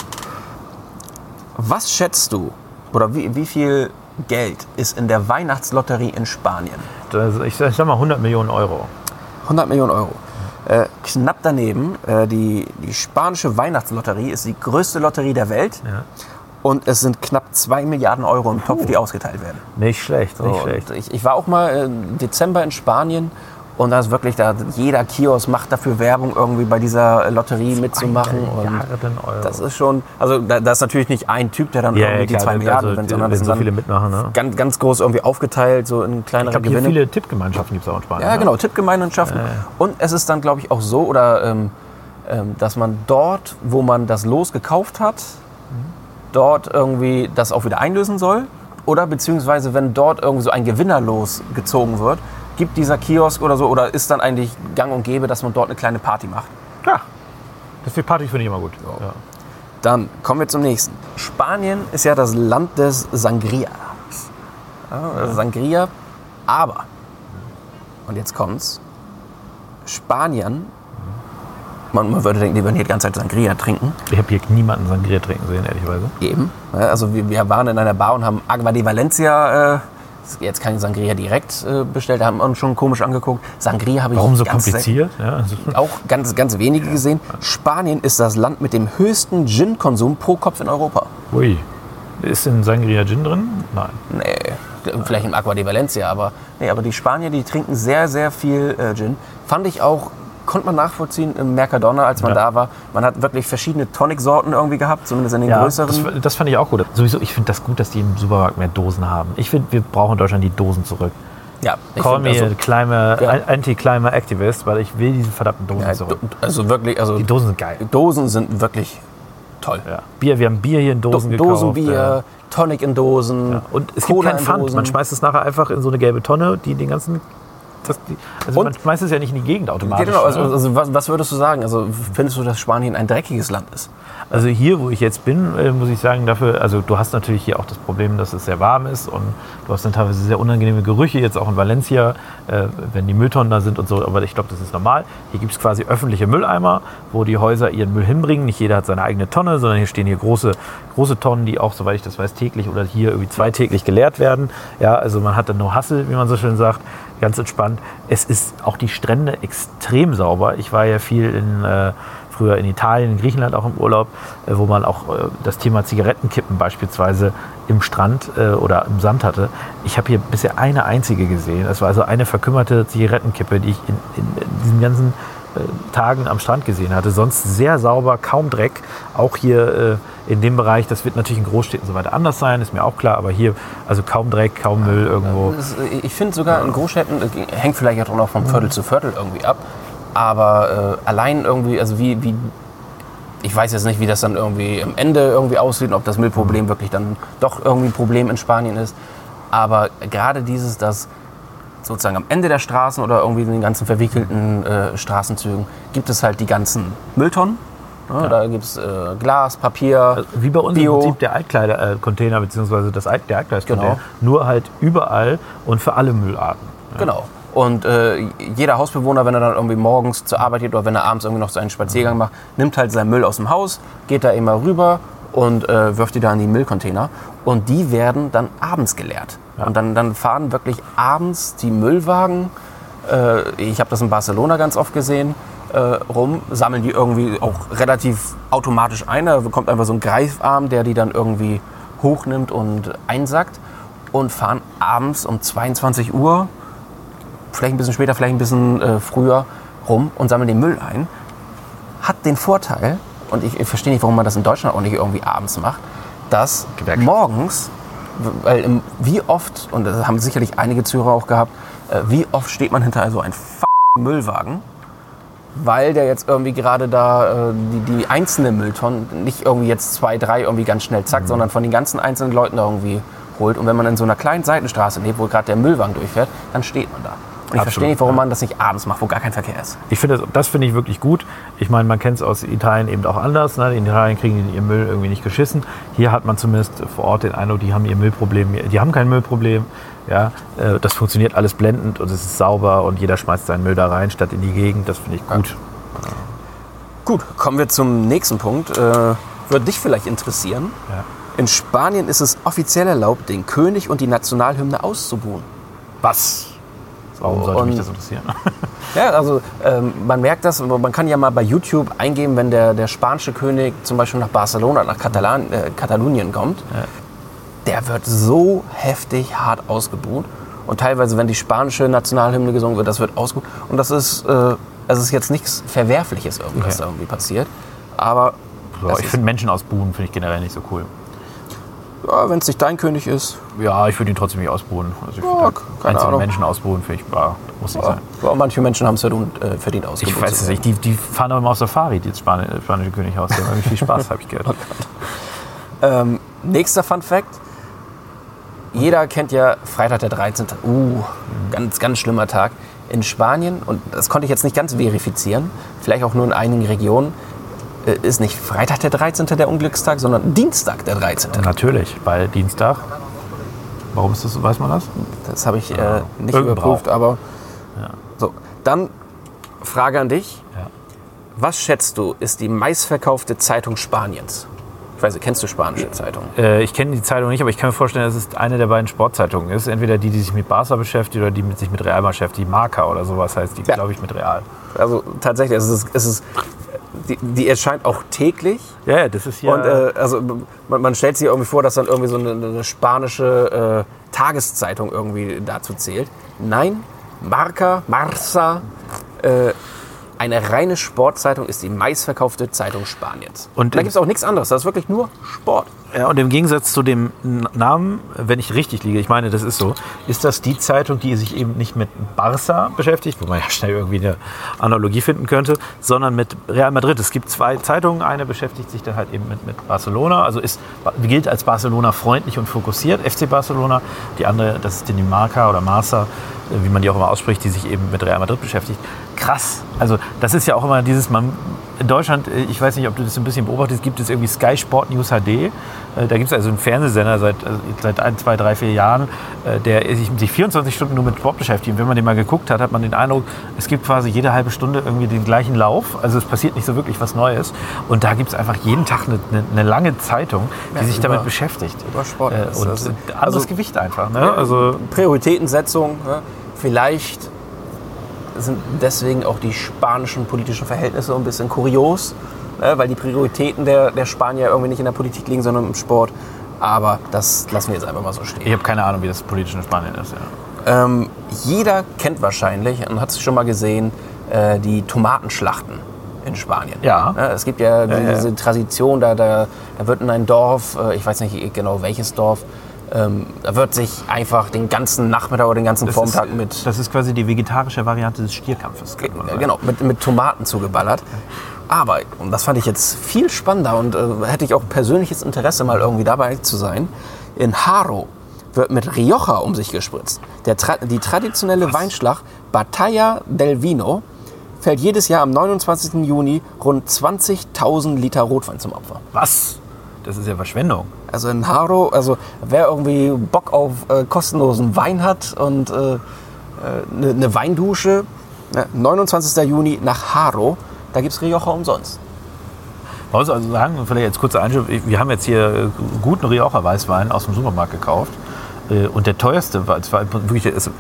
was schätzt du oder wie, wie viel Geld ist in der Weihnachtslotterie in Spanien? Das, ich, sag- ich sag mal 100 Millionen Euro. 100 Millionen Euro. Äh, knapp daneben, äh, die, die spanische Weihnachtslotterie ist die größte Lotterie der Welt. Ja. Und es sind knapp 2 Milliarden Euro im Topf, die ausgeteilt werden. Nicht schlecht, nicht So, schlecht. ich, ich war auch mal äh, im Dezember in Spanien und da ist wirklich, da, jeder Kiosk macht dafür Werbung, irgendwie bei dieser Lotterie mitzumachen. Das ist schon, also da, da ist natürlich nicht ein Typ, der dann ja, irgendwie ja, die 2 Milliarden also, gewinnt, sondern das sind so viele mitmachen. Ne? ganz, ganz groß irgendwie aufgeteilt, so in Ich kleinere glaube, hier Gewinne. viele Tippgemeinschaften gibt es auch in Spanien. Ja, ne? genau, Tippgemeinschaften. Und es ist dann, glaube ich, auch so, oder ähm, ähm, dass man dort, wo man das Los gekauft hat, dort irgendwie das auch wieder einlösen soll. Oder beziehungsweise, wenn dort irgendwie so ein Gewinnerlos gezogen wird, gibt dieser Kiosk oder so, oder ist dann eigentlich gang und gäbe, dass man dort eine kleine Party macht. Ja, das für Party finde ich immer gut. Ja. Dann kommen wir zum nächsten. Spanien ist ja das Land des Sangria. Ja, Sangria, aber, und jetzt kommt's, Spanien, man, man würde denken, die würden hier die ganze Zeit Sangria trinken. Ich habe hier niemanden Sangria trinken sehen, ehrlicherweise. Eben. Ja, Also wir, wir waren in einer Bar und haben Agua de Valencia, äh, jetzt kein Sangria direkt äh, bestellt, haben uns schon komisch angeguckt. Sangria habe ich Warum so kompliziert? Ja, also, auch ganz, ganz wenige gesehen. Spanien ist das Land mit dem höchsten Gin-Konsum pro Kopf in Europa. ui. Ist in Sangria Gin drin? Nein. Nee, vielleicht im Aqua de Valencia, aber, nee, aber die Spanier, die trinken sehr, sehr viel äh, Gin. Fand ich auch, konnte man nachvollziehen im Mercadona, als man Ja. da war. Man hat wirklich verschiedene Tonic-Sorten irgendwie gehabt, zumindest in den Ja, größeren. das, das fand ich auch gut. Sowieso, ich finde das gut, dass die im Supermarkt mehr Dosen haben. Ich finde, wir brauchen in Deutschland die Dosen zurück. ja, ich Call me Climate, Ja. Anti-Climate Activist, weil ich will diese verdammten Dosen ja, zurück. also wirklich, also Die Dosen sind geil. Dosen sind wirklich toll. Ja. Bier, wir haben Bier hier in Dosen Do gekauft. Dosenbier, Tonic in Dosen. Ja. Und es Cola gibt keinen in Pfand. Man schmeißt es nachher einfach in so eine gelbe Tonne, die den ganzen. Das, also Und- man schmeißt es ja nicht in die Gegend automatisch. genau, also, ne? also was, was würdest du sagen? Also findest du, dass Spanien ein dreckiges Land ist? Also hier, wo ich jetzt bin, äh, muss ich sagen, dafür, also du hast natürlich hier auch das Problem, dass es sehr warm ist und du hast dann teilweise sehr unangenehme Gerüche, jetzt auch in Valencia, äh, wenn die Mülltonnen da sind und so, aber ich glaube, das ist normal. Hier gibt es quasi öffentliche Mülleimer, wo die Häuser ihren Müll hinbringen. Nicht jeder hat seine eigene Tonne, sondern hier stehen hier große, große Tonnen, die auch, soweit ich das weiß, täglich oder hier irgendwie zweitäglich geleert werden. Ja, also man hat dann no Hassel, wie man so schön sagt, ganz entspannt. Es ist auch die Strände extrem sauber. Ich war ja viel in äh, früher in Italien, in Griechenland auch im Urlaub, äh, wo man auch äh, das Thema Zigarettenkippen beispielsweise im Strand äh, oder im Sand hatte. Ich habe hier bisher eine einzige gesehen. Es war also eine verkümmerte Zigarettenkippe, die ich in, in, in diesen ganzen äh, Tagen am Strand gesehen hatte. Sonst sehr sauber, kaum Dreck. Auch hier äh, in dem Bereich, das wird natürlich in Großstädten so weiter anders sein, ist mir auch klar, aber hier also kaum Dreck, kaum Müll irgendwo. Äh, ich finde sogar in Großstädten, äh, hängt vielleicht auch noch vom Viertel zu Viertel irgendwie ab, aber äh, allein irgendwie, also wie, wie ich weiß jetzt nicht, wie das dann irgendwie am Ende irgendwie aussieht, und ob das Müllproblem wirklich dann doch irgendwie ein Problem in Spanien ist. Aber gerade dieses, dass sozusagen am Ende der Straßen oder irgendwie in den ganzen verwickelten äh, Straßenzügen gibt es halt die ganzen Mülltonnen. Ne? Da gibt es äh, Glas, Papier, Wie bei uns Bio. im Prinzip der Altkleider-Container, beziehungsweise das Alt der Altkleider-Container. Genau. Nur halt überall und für alle Müllarten. Genau. Und äh, jeder Hausbewohner, wenn er dann irgendwie morgens zur Arbeit geht oder wenn er abends irgendwie noch seinen Spaziergang macht, nimmt halt seinen Müll aus dem Haus, geht da immer rüber und äh, wirft die da in die Müllcontainer. Und die werden dann abends geleert. Und dann, dann fahren wirklich abends die Müllwagen, äh, ich habe das in Barcelona ganz oft gesehen, äh, rum, sammeln die irgendwie auch relativ automatisch ein. Da kommt einfach so ein Greifarm, der die dann irgendwie hochnimmt und einsackt und fahren abends um 22 Uhr vielleicht ein bisschen später, vielleicht ein bisschen äh, früher rum und sammeln den Müll ein. Hat den Vorteil, und ich, ich verstehe nicht, warum man das in Deutschland auch nicht irgendwie abends macht, dass morgens, weil im, wie oft, und das haben sicherlich einige Zuhörer auch gehabt, äh, wie oft steht man hinter so einem Müllwagen, weil der jetzt irgendwie gerade da äh, die, die einzelnen Mülltonnen nicht irgendwie jetzt zwei, drei irgendwie ganz schnell Mhm. zackt, sondern von den ganzen einzelnen Leuten da irgendwie holt. Und wenn man in so einer kleinen Seitenstraße lebt, wo gerade der Müllwagen durchfährt, dann steht man da. Und ich Absolut, verstehe nicht, warum ja. man das nicht abends macht, wo gar kein Verkehr ist. Ich finde, das, das finde ich wirklich gut. Ich meine, man kennt es aus Italien eben auch anders. Ne? In Italien kriegen die ihr Müll irgendwie nicht geschissen. Hier hat man zumindest vor Ort den Eindruck, die haben ihr Müllproblem. Die haben kein Müllproblem. Ja, Äh, das funktioniert alles blendend und es ist sauber und jeder schmeißt seinen Müll da rein, statt in die Gegend. Das finde ich gut. Gut, kommen wir zum nächsten Punkt. Äh, würde dich vielleicht interessieren. Ja. In Spanien ist es offiziell erlaubt, den König und die Nationalhymne auszubuhen. Was? Warum sollte mich Und- das interessieren? Ja, also ähm, man merkt das, man kann ja mal bei YouTube eingeben, wenn der, der spanische König zum Beispiel nach Barcelona, nach Katalan, äh, Katalonien kommt. Der wird so heftig hart ausgebuht. Und teilweise, wenn die spanische Nationalhymne gesungen wird, das wird ausgebuht. Und das ist, äh, es ist jetzt nichts Verwerfliches, irgendwie, was Okay. da irgendwie passiert. Aber So, ich finde Menschen ausbuhen finde ich generell nicht so cool. ja, wenn es nicht dein König ist, Ja, ich würde ihn trotzdem nicht ausbuhen. Also ich Ja, keine einzelne Ahnung. Menschen ausbuhen finde ich, ja, muss nicht ja, sein. ja, manche Menschen haben es verdient, äh, verdient ausgebucht. Ich weiß es nicht. Die, die fahren aber immer auf Safari, die Spani spanische Könighaus. Haben irgendwie viel Spaß, habe ich gehört. Ähm, nächster Fun Fact. Jeder kennt ja Freitag der 13. Uh, ganz, ganz schlimmer Tag. In Spanien, und das konnte ich jetzt nicht ganz verifizieren, vielleicht auch nur in einigen Regionen, äh, ist nicht Freitag der 13. der Unglückstag, sondern Dienstag der 13. Natürlich, weil Dienstag. Warum ist das? Weiß man das? Das habe ich äh, nicht Irgendein überprüft, aber so. Dann Frage an dich. Ja. Was schätzt du, ist die meistverkaufte Zeitung Spaniens? Ich weiß nicht, kennst du spanische Zeitungen? Äh, ich kenne die Zeitung nicht, aber ich kann mir vorstellen, dass es eine der beiden Sportzeitungen ist. Entweder die, die sich mit Barca beschäftigt oder die mit sich mit Real beschäftigt. Die Marca oder sowas heißt die, Ja. glaube ich, mit Real. Also tatsächlich, es ist, es ist, die, die erscheint auch täglich. Ja, ja, das ist hier. Und äh, also man, man stellt sich irgendwie vor, dass dann irgendwie so eine, eine spanische äh, Tageszeitung irgendwie dazu zählt. Nein, Marca, Marca, äh, eine reine Sportzeitung ist die meistverkaufte Zeitung Spaniens. Und da gibt es auch nichts anderes. Das ist wirklich nur Sport. Ja, und im Gegensatz zu dem Namen, wenn ich richtig liege, ich meine, das ist so, ist das die Zeitung, die sich eben nicht mit Barca beschäftigt, wo man ja schnell irgendwie eine Analogie finden könnte, sondern mit Real Madrid. Es gibt zwei Zeitungen. Eine beschäftigt sich dann halt eben mit, mit Barcelona, also ist, gilt als Barcelona freundlich und fokussiert, FC Barcelona. Die andere, das ist die Marca oder Marca, äh, wie man die auch immer ausspricht, die sich eben mit Real Madrid beschäftigt. Krass. Also das ist ja auch immer dieses, man, in Deutschland, äh, ich weiß nicht, ob du das ein bisschen beobachtest, gibt es irgendwie Sky Sport News HD. Äh, Da gibt es also einen Fernsehsender seit, also seit ein, zwei, drei, vier Jahren, äh, der sich, sich 24 Stunden nur mit Sport beschäftigt. Und wenn man den mal geguckt hat, hat man den Eindruck, es gibt quasi jede halbe Stunde irgendwie den gleichen Lauf. Also es passiert nicht so wirklich was Neues. Und da gibt es einfach jeden Tag eine, eine, lange Zeitung, die Ja, sich über- damit beschäftigt. über Sport. Äh, Das und ist- anderes also- Gewicht einfach. Ne? Also, Prioritätensetzung. Ne? Vielleicht sind deswegen auch die spanischen politischen Verhältnisse ein bisschen kurios, ne? weil die Prioritäten der, der Spanier irgendwie nicht in der Politik liegen, sondern im Sport. Aber das lassen wir jetzt einfach mal so stehen. ich habe keine Ahnung, wie das politisch in Spanien ist. Ja. Ähm, jeder kennt wahrscheinlich und hat es schon mal gesehen, äh, die Tomatenschlachten in Spanien. Ja. es gibt ja, ja. diese Tradition, da, da, da wird in ein Dorf, äh, ich weiß nicht genau welches Dorf, Ähm, da wird sich einfach den ganzen Nachmittag oder den ganzen Das Vormittag ist, mit, das ist quasi die vegetarische Variante des Stierkampfes. genau, mit, mit Tomaten zugeballert. Aber, und das fand ich jetzt viel spannender und äh, hätte ich auch persönliches Interesse, mal irgendwie dabei zu sein, in Haro wird mit Rioja um sich gespritzt. Der, die traditionelle Weinschlacht Battaglia del Vino fällt jedes Jahr am 29. Juni rund 20.000 Liter Rotwein zum Opfer. Was? Das ist ja Verschwendung. Also in Haro, also wer irgendwie Bock auf äh, kostenlosen Wein hat und eine äh, ne- ne Weindusche, ne, 29. Juni nach Haro, da gibt es Rioja umsonst. Man muss also sagen, vielleicht jetzt kurzer Einschub, wir haben jetzt hier äh, guten Rioja Weißwein aus dem Supermarkt gekauft. Äh, Und der teuerste war, es war wirklich, es-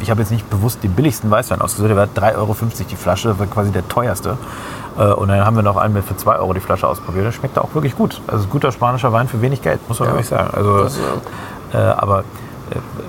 ich habe jetzt nicht bewusst den billigsten Weißwein ausgesucht, der war 3,50 Euro die Flasche, das war quasi der teuerste. Äh, Und dann haben wir noch einen mit für 2 Euro die Flasche ausprobiert. Der schmeckt auch wirklich gut. Also guter spanischer Wein für wenig Geld, muss man wirklich sagen. Also, Das, äh, aber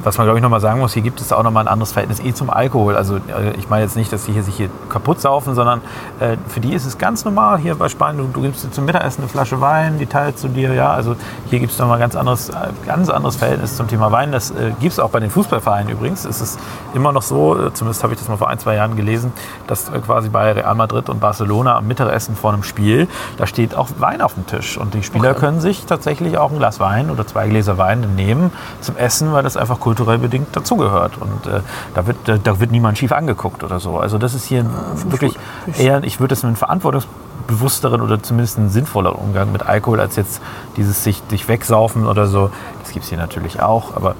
was man glaube ich nochmal sagen muss, hier gibt es auch nochmal ein anderes Verhältnis eh zum Alkohol. Also äh, ich meine jetzt nicht, dass die hier sich hier kaputt saufen, sondern äh, für die ist es ganz normal hier bei Spanien, du, du gibst dir zum Mittagessen eine Flasche Wein, die teilst du dir, ja. Also hier gibt es nochmal ein ganz anderes, äh, ganz anderes Verhältnis zum Thema Wein. Das äh, gibt es auch bei den Fußballvereinen übrigens. Es ist immer noch so, äh, zumindest habe ich das mal vor ein, zwei Jahren gelesen, dass äh, quasi bei Real Madrid und Barcelona am Mittagessen vor einem Spiel, da steht auch Wein auf dem Tisch. Und die Spieler können sich tatsächlich auch ein Glas Wein oder zwei Gläser Wein nehmen zum Essen, weil das einfach kulturell bedingt dazugehört. Und äh, da, wird, da, da wird niemand schief angeguckt oder so. Also das ist hier wirklich eher, ich würde es mit verantwortungsbewussteren oder zumindest ein sinnvoller Umgang mit Alkohol als jetzt dieses sich, sich wegsaufen oder so. Das gibt es hier natürlich auch, aber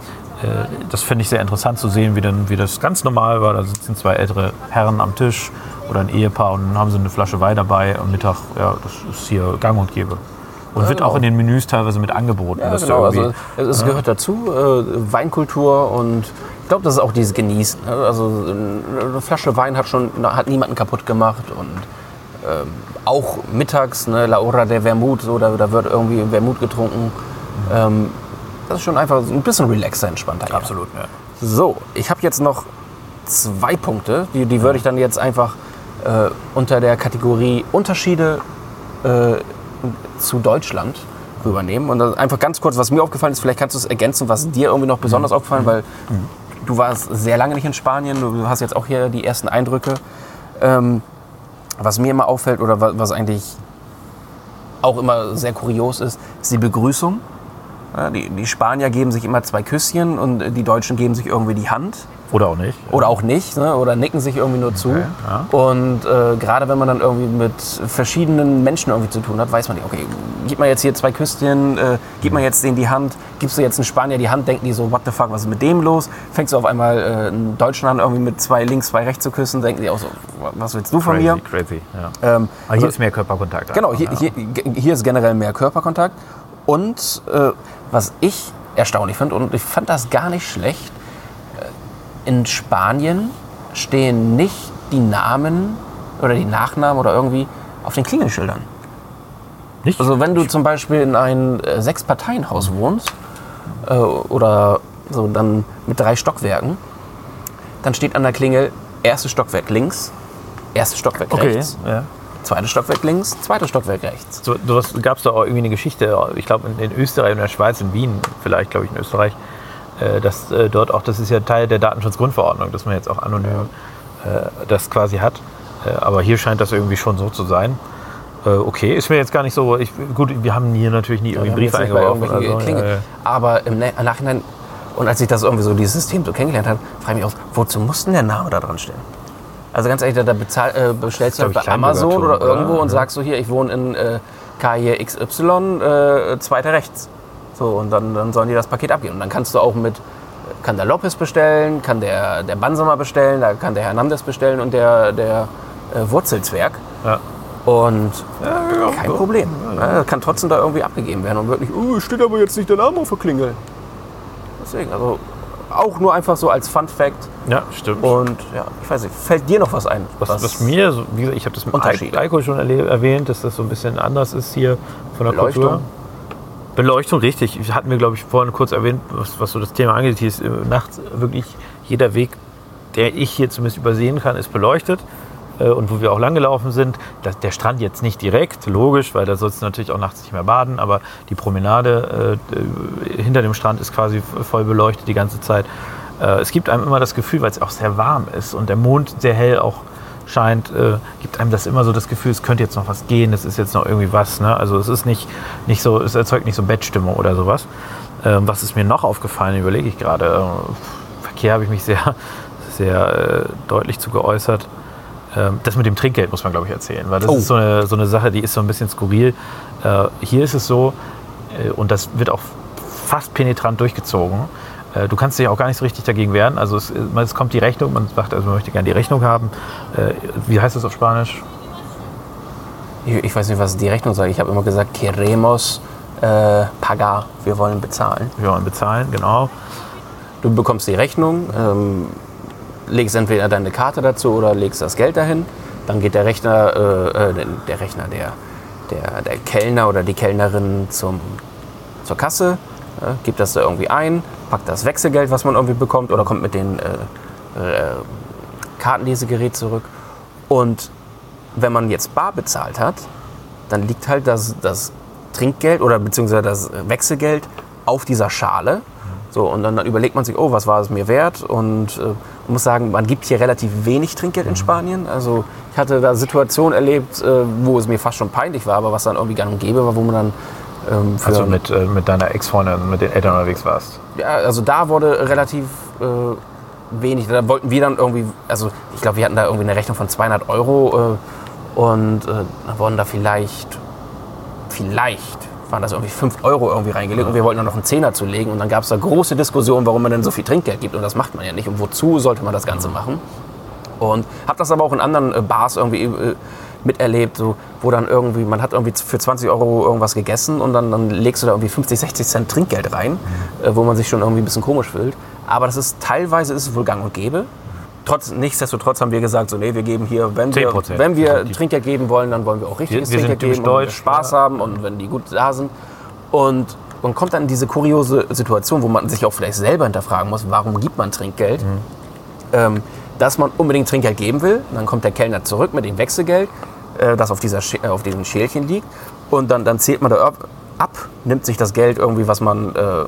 äh, das finde ich sehr interessant zu sehen, wie, dann, wie das ganz normal war. Da sitzen zwei ältere Herren am Tisch oder ein Ehepaar und dann haben sie eine Flasche Wein dabei am Mittag. Ja, das ist hier gang und gäbe. Und wird genau. auch in den Menüs teilweise mit angeboten. Ja, genau. Also, es gehört dazu, äh, Weinkultur und ich glaube, das ist auch dieses Genießen. ne? Also eine Flasche Wein hat schon hat niemanden kaputt gemacht und ähm, auch mittags, ne, La Hora de Vermut, so, da, da wird irgendwie Vermut getrunken. Ähm, das ist schon einfach so ein bisschen relaxer, entspannter. Absolut, ja. So, ich habe jetzt noch zwei Punkte, die, die würde ich dann jetzt einfach äh, unter der Kategorie Unterschiede äh, zu Deutschland rübernehmen. Und einfach ganz kurz, was mir aufgefallen ist, vielleicht kannst du es ergänzen, was dir irgendwie noch besonders aufgefallen, weil du warst sehr lange nicht in Spanien, du hast jetzt auch hier die ersten Eindrücke. Ähm, was mir immer auffällt oder wa- was eigentlich auch immer sehr kurios ist, ist die Begrüßung. Ja, die, die Spanier geben sich immer zwei Küsschen und die Deutschen geben sich irgendwie die Hand. Oder auch nicht. Oder auch nicht, ne? oder nicken sich irgendwie nur zu. ja. Und äh, gerade wenn man dann irgendwie mit verschiedenen Menschen irgendwie zu tun hat, weiß man nicht, okay, gib mal jetzt hier zwei Küsschen, äh, gib mal jetzt denen die Hand, gibst du jetzt einen Spanier die Hand, denken die so, what the fuck, was ist mit dem los? Fängst du auf einmal äh, einen Deutschen an, irgendwie mit zwei links, zwei rechts zu küssen, denken die auch so, was willst du von Crazy, mir? crazy. Ja. Ähm, Aber hier ist mehr Körperkontakt. Genau, hier, ja. hier, hier ist generell mehr Körperkontakt. Und äh, was ich erstaunlich finde, und ich fand das gar nicht schlecht, äh, in Spanien stehen nicht die Namen oder die Nachnamen oder irgendwie auf den Klingelschildern. Nicht? Also wenn du zum Beispiel in ein äh, Sechs-Parteien-Haus wohnst äh, oder so dann mit drei Stockwerken, dann steht an der Klingel erstes Stockwerk links, erstes Stockwerk okay. rechts, Ja. Zweites Stockwerk links, zweites Stockwerk rechts. So, sowas gab es da auch irgendwie eine Geschichte, ich glaube in, in Österreich und in der Schweiz, in Wien vielleicht, glaube ich, in Österreich, äh, dass äh, dort auch, das ist ja Teil der Datenschutzgrundverordnung, dass man jetzt auch anonym äh, das quasi hat. Äh, aber hier scheint das irgendwie schon so zu sein. Äh, okay, ist mir jetzt gar nicht so, ich, gut, wir haben hier natürlich nie irgendwie Wir haben Briefe eingeworfen. so. Ja, ja. Aber im Na- Nachhinein, und als ich das irgendwie so, dieses System so kennengelernt habe, frage ich mich auch, wozu muss denn der Name da dran stehen? Also ganz ehrlich, da, da bezahl, äh, bestellst du halt bei Amazon oder irgendwo oder? und Ja. sagst so hier, ich wohne in äh, KJ XY, äh, zweiter rechts. So, und dann, dann sollen die das Paket abgeben. Und dann kannst du auch mit, kann der Lopez bestellen, kann der, der Bansamer bestellen, da kann der Hernandez bestellen und der, der äh, Wurzelzwerg. Ja. Und kein Problem. Ja, kann trotzdem da irgendwie abgegeben werden und wirklich, oh, steht aber jetzt nicht der Name auf der Klingel. Deswegen, also auch nur einfach so als Fun Fact. ja, stimmt. Und ja, ich weiß nicht, fällt dir noch was ein? Was, was mir, so, wie gesagt, ich habe das mit Alkohol schon erwähnt, dass das so ein bisschen anders ist hier von der Beleuchtung. Kultur. Beleuchtung, richtig. Hatten wir, glaube ich, vorhin kurz erwähnt, was, was so das Thema angeht. Hier ist äh, nachts wirklich jeder Weg, der ich hier zumindest übersehen kann, ist beleuchtet. Äh, und wo wir auch langgelaufen sind. Der Strand jetzt nicht direkt, logisch, weil da sollst du natürlich auch nachts nicht mehr baden, aber die Promenade äh, hinter dem Strand ist quasi voll beleuchtet die ganze Zeit. Äh, es gibt einem immer das Gefühl, weil es auch sehr warm ist und der Mond sehr hell auch scheint, äh, gibt einem das immer so das Gefühl, es könnte jetzt noch was gehen, es ist jetzt noch irgendwie was. Ne? Also es ist nicht, nicht so, es erzeugt nicht so Bettstimmung oder sowas. Ähm, was ist mir noch aufgefallen, überlege ich gerade. Verkehr habe ich mich sehr, sehr deutlich zu geäußert. Ähm, das mit dem Trinkgeld muss man, glaube ich, erzählen, weil das Oh. ist so eine, so eine Sache, die ist so ein bisschen skurril. Äh, hier ist es so, äh, und das wird auch fast penetrant durchgezogen, äh, du kannst dich auch gar nicht so richtig dagegen wehren. Also es, es kommt die Rechnung, man sagt, also man möchte gerne die Rechnung haben. Wie heißt das auf Spanisch? Ich, ich weiß nicht, was die Rechnung sagt. Ich habe immer gesagt, queremos äh, pagar. Wir wollen bezahlen. Wir wollen bezahlen, genau. Du bekommst die Rechnung, ähm, legst entweder deine Karte dazu oder legst das Geld dahin. Dann geht der Rechner, äh, äh, der Rechner, der, der, der Kellner oder die Kellnerin zum, zur Kasse, äh, gibt das da irgendwie ein, packt das Wechselgeld, was man irgendwie bekommt, oder kommt mit dem äh, äh, Kartenlesegerät zurück. Und wenn man jetzt bar bezahlt hat, dann liegt halt das, das Trinkgeld oder beziehungsweise das Wechselgeld auf dieser Schale. So, und dann, dann überlegt man sich, oh, was war es mir wert? Und äh, muss sagen, man gibt hier relativ wenig Trinkgeld in Spanien. Also ich hatte da Situationen erlebt, äh, wo es mir fast schon peinlich war, aber was dann irgendwie gang und gäbe war, wo man dann ähm, Also mit, äh, mit deiner Ex-Freundin, mit den Eltern unterwegs warst. ja, also da wurde relativ äh, wenig. Da wollten wir dann irgendwie, also ich glaube, wir hatten da irgendwie eine Rechnung von 200 Euro äh, und äh, dann wurden da vielleicht, vielleicht waren das irgendwie 5 Euro irgendwie reingelegt und wir wollten dann noch einen Zehner zulegen und dann gab es da große Diskussionen, warum man denn so viel Trinkgeld gibt und das macht man ja nicht und wozu sollte man das Ganze machen. Und habe das aber auch in anderen äh, Bars irgendwie äh, miterlebt, so, wo dann irgendwie, man hat irgendwie für 20 Euro irgendwas gegessen und dann, dann legst du da irgendwie 50, 60 Cent Trinkgeld rein, äh, wo man sich schon irgendwie ein bisschen komisch fühlt. Aber das ist teilweise ist es wohl gang und gäbe. Trotz, nichtsdestotrotz haben wir gesagt, so, nee, wir geben hier, wenn wir, 10%. wenn wir Trinkgeld geben wollen, dann wollen wir auch richtiges Wir- wir Trinkgeld geben wenn wir deutsch, Spaß ja. haben und wenn die gut da sind. Und man kommt dann in diese kuriose Situation, wo man sich auch vielleicht selber hinterfragen muss, warum gibt man Trinkgeld? Mhm. ähm, dass man unbedingt Trinkgeld geben will. Und dann kommt der Kellner zurück mit dem Wechselgeld, äh, das auf, dieser äh, auf diesem Schälchen liegt. Und dann, dann zählt man da ab, ab, nimmt sich das Geld irgendwie, was man äh,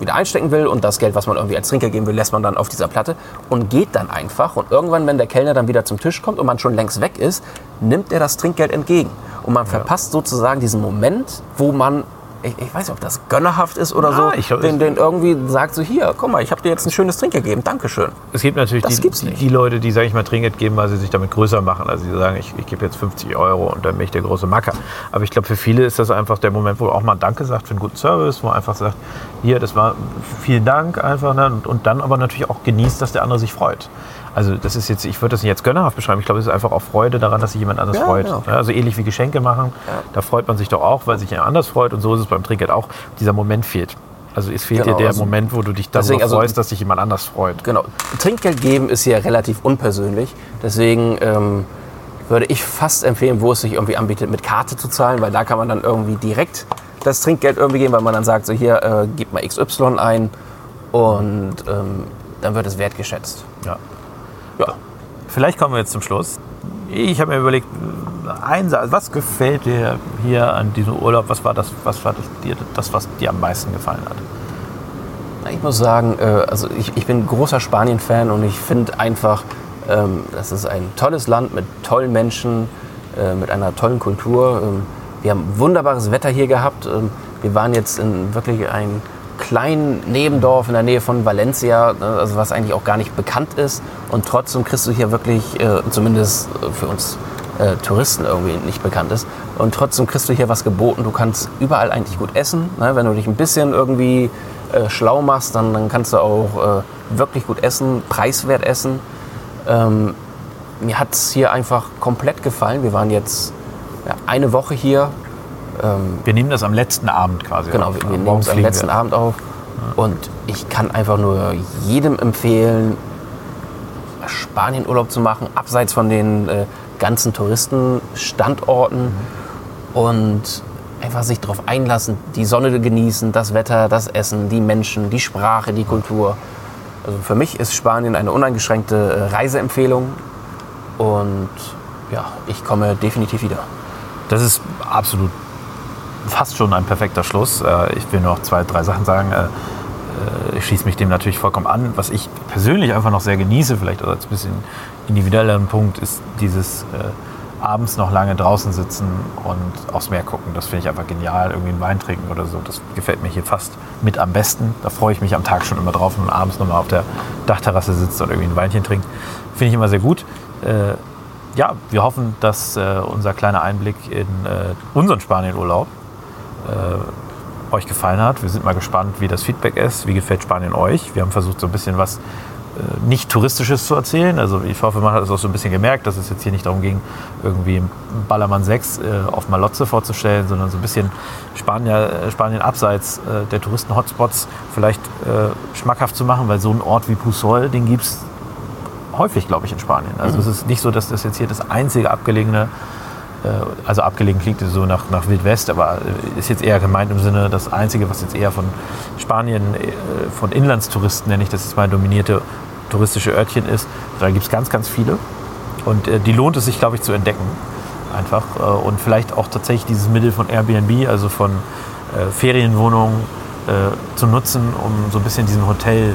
wieder einstecken will und das Geld, was man irgendwie als Trinkgeld geben will, lässt man dann auf dieser Platte und geht dann einfach. Und irgendwann, wenn der Kellner dann wieder zum Tisch kommt und man schon längst weg ist, nimmt er das Trinkgeld entgegen. Und man verpasst sozusagen diesen Moment, wo man, ich, ich weiß nicht, ob das gönnerhaft ist oder so, ich glaub, den, den irgendwie sagt so, hier, guck mal, ich habe dir jetzt ein schönes Trinkgeld gegeben, Dankeschön. Es gibt natürlich Das die, die, nicht. die Leute, die, sage ich mal, Trinkgeld geben, weil sie sich damit größer machen. Also sie sagen, ich, ich gebe jetzt 50 Euro und dann bin ich der große Macker. Aber ich glaube, für viele ist das einfach der Moment, wo auch mal Danke sagt für einen guten Service, wo man einfach sagt, hier, das war vielen Dank einfach. Ne? Und, und dann aber natürlich auch genießt, dass der andere sich freut. Also das ist jetzt, ich würde das nicht jetzt gönnerhaft beschreiben. Ich glaube, es ist einfach auch Freude daran, dass sich jemand anders Ja, freut. genau. Ja, Also ähnlich wie Geschenke machen. Da freut man sich doch auch, weil sich jemand anders freut. Und so ist es beim Trinkgeld auch. Dieser Moment fehlt. Also es fehlt Genau, dir der also Moment, wo du dich darüber deswegen, also- freust, dass sich jemand anders freut. Genau. Trinkgeld geben ist ja relativ unpersönlich. Deswegen ähm, würde ich fast empfehlen, wo es sich irgendwie anbietet, mit Karte zu zahlen, weil da kann man dann irgendwie direkt das Trinkgeld irgendwie geben, weil man dann sagt, so hier, äh, gib mal XY ein und ähm, dann wird es wertgeschätzt. Ja. Ja. Vielleicht kommen wir jetzt zum Schluss. Ich habe mir überlegt, ein was gefällt dir hier an diesem Urlaub? Was war das, was war das, dir, das, was dir am meisten gefallen hat? Ich muss sagen, äh, also ich, ich bin großer Spanien-Fan und ich finde einfach, ähm, das ist ein tolles Land mit tollen Menschen, äh, mit einer tollen Kultur. Ähm, wir haben wunderbares Wetter hier gehabt. Ähm, wir waren jetzt in wirklich einem kleinen Nebendorf in der Nähe von Valencia, ne, also was eigentlich auch gar nicht bekannt ist. Und trotzdem kriegst du hier wirklich, äh, zumindest äh, für uns äh, Touristen irgendwie nicht bekannt ist. Und trotzdem kriegst du hier was geboten. Du kannst überall eigentlich gut essen. Ne? Wenn du dich ein bisschen irgendwie schlau machst, dann, kannst du auch wirklich gut essen, preiswert essen. Ähm, mir hat es hier einfach komplett gefallen. Wir waren jetzt eine Woche hier. Wir nehmen das am letzten Abend quasi. Genau, auf. wir, wir nehmen es am letzten wir. Abend auf. Und ich kann einfach nur jedem empfehlen, Spanienurlaub zu machen, abseits von den äh, ganzen Touristenstandorten und einfach sich darauf einlassen, die Sonne genießen, das Wetter, das Essen, die Menschen, die Sprache, die Kultur. Also für mich ist Spanien eine uneingeschränkte äh, Reiseempfehlung. Und ja, ich komme definitiv wieder. Das ist absolut fast schon ein perfekter Schluss. Äh, Ich will nur noch zwei, drei Sachen sagen. Äh, äh, Ich schließe mich dem natürlich vollkommen an. Was ich persönlich einfach noch sehr genieße, vielleicht als ein bisschen individueller Punkt, ist dieses abends noch lange draußen sitzen und aufs Meer gucken. Das finde ich einfach genial. Irgendwie einen Wein trinken oder so. Das gefällt mir hier fast mit am besten. Da freue ich mich am Tag schon immer drauf und abends nochmal auf der Dachterrasse sitzt und irgendwie ein Weinchen trinkt. Finde ich immer sehr gut. Äh, ja, wir hoffen, dass äh, unser kleiner Einblick in äh, unseren Spanienurlaub äh, euch gefallen hat. Wir sind mal gespannt, wie das Feedback ist. Wie gefällt Spanien euch? Wir haben versucht, so ein bisschen was äh, nicht touristisches zu erzählen. Also ich hoffe, man hat es auch so ein bisschen gemerkt, dass es jetzt hier nicht darum ging, irgendwie Ballermann 6 äh, auf Malotze vorzustellen, sondern so ein bisschen Spanien, äh, Spanien abseits äh, der Touristen-Hotspots vielleicht äh, schmackhaft zu machen, weil so ein Ort wie Pusol, den gibt es häufig, glaube ich, in Spanien. Also es ist nicht so, dass das jetzt hier das einzige abgelegene, also abgelegen klingt so nach, nach Wildwest, aber äh, ist jetzt eher gemeint im Sinne, das einzige, was jetzt eher von Spanien, äh, von Inlandstouristen, nenne ich das jetzt mal, dominierte touristische Örtchen ist. Da gibt es ganz, ganz viele. Und äh, die lohnt es sich, glaube ich, zu entdecken. Einfach. Äh, und vielleicht auch tatsächlich dieses Mittel von Airbnb, also von äh, Ferienwohnungen, äh, zu nutzen, um so ein bisschen diesem Hotel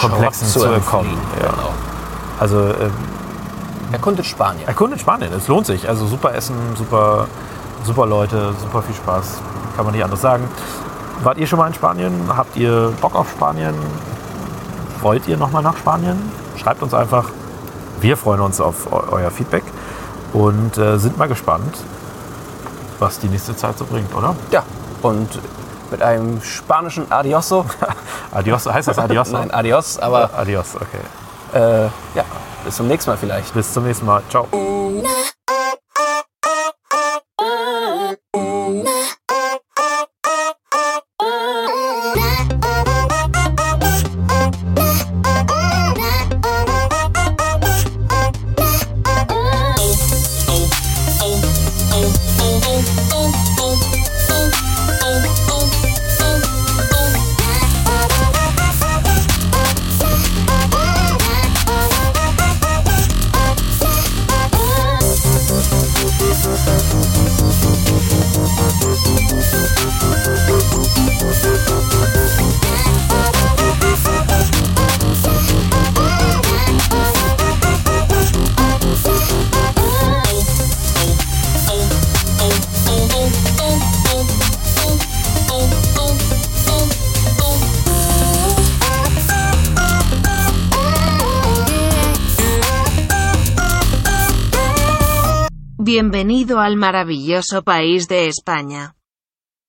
Komplexen Schrott zu entkommen. Ja. genau. Also ähm, Erkundet Spanien. erkundet Spanien, es lohnt sich. Also super Essen, super, super Leute, super viel Spaß. Kann man nicht anders sagen. Wart ihr schon mal in Spanien? Habt ihr Bock auf Spanien? Wollt ihr nochmal nach Spanien? Schreibt uns einfach. Wir freuen uns auf eu euer Feedback und äh, sind mal gespannt, was die nächste Zeit so bringt, oder? Ja, und mit einem spanischen Adioso. Adios, heißt das Adios? Nein, Adios, aber Adios, okay. äh, ja, bis zum nächsten Mal vielleicht. Bis zum nächsten Mal. Ciao. Al maravilloso país de España.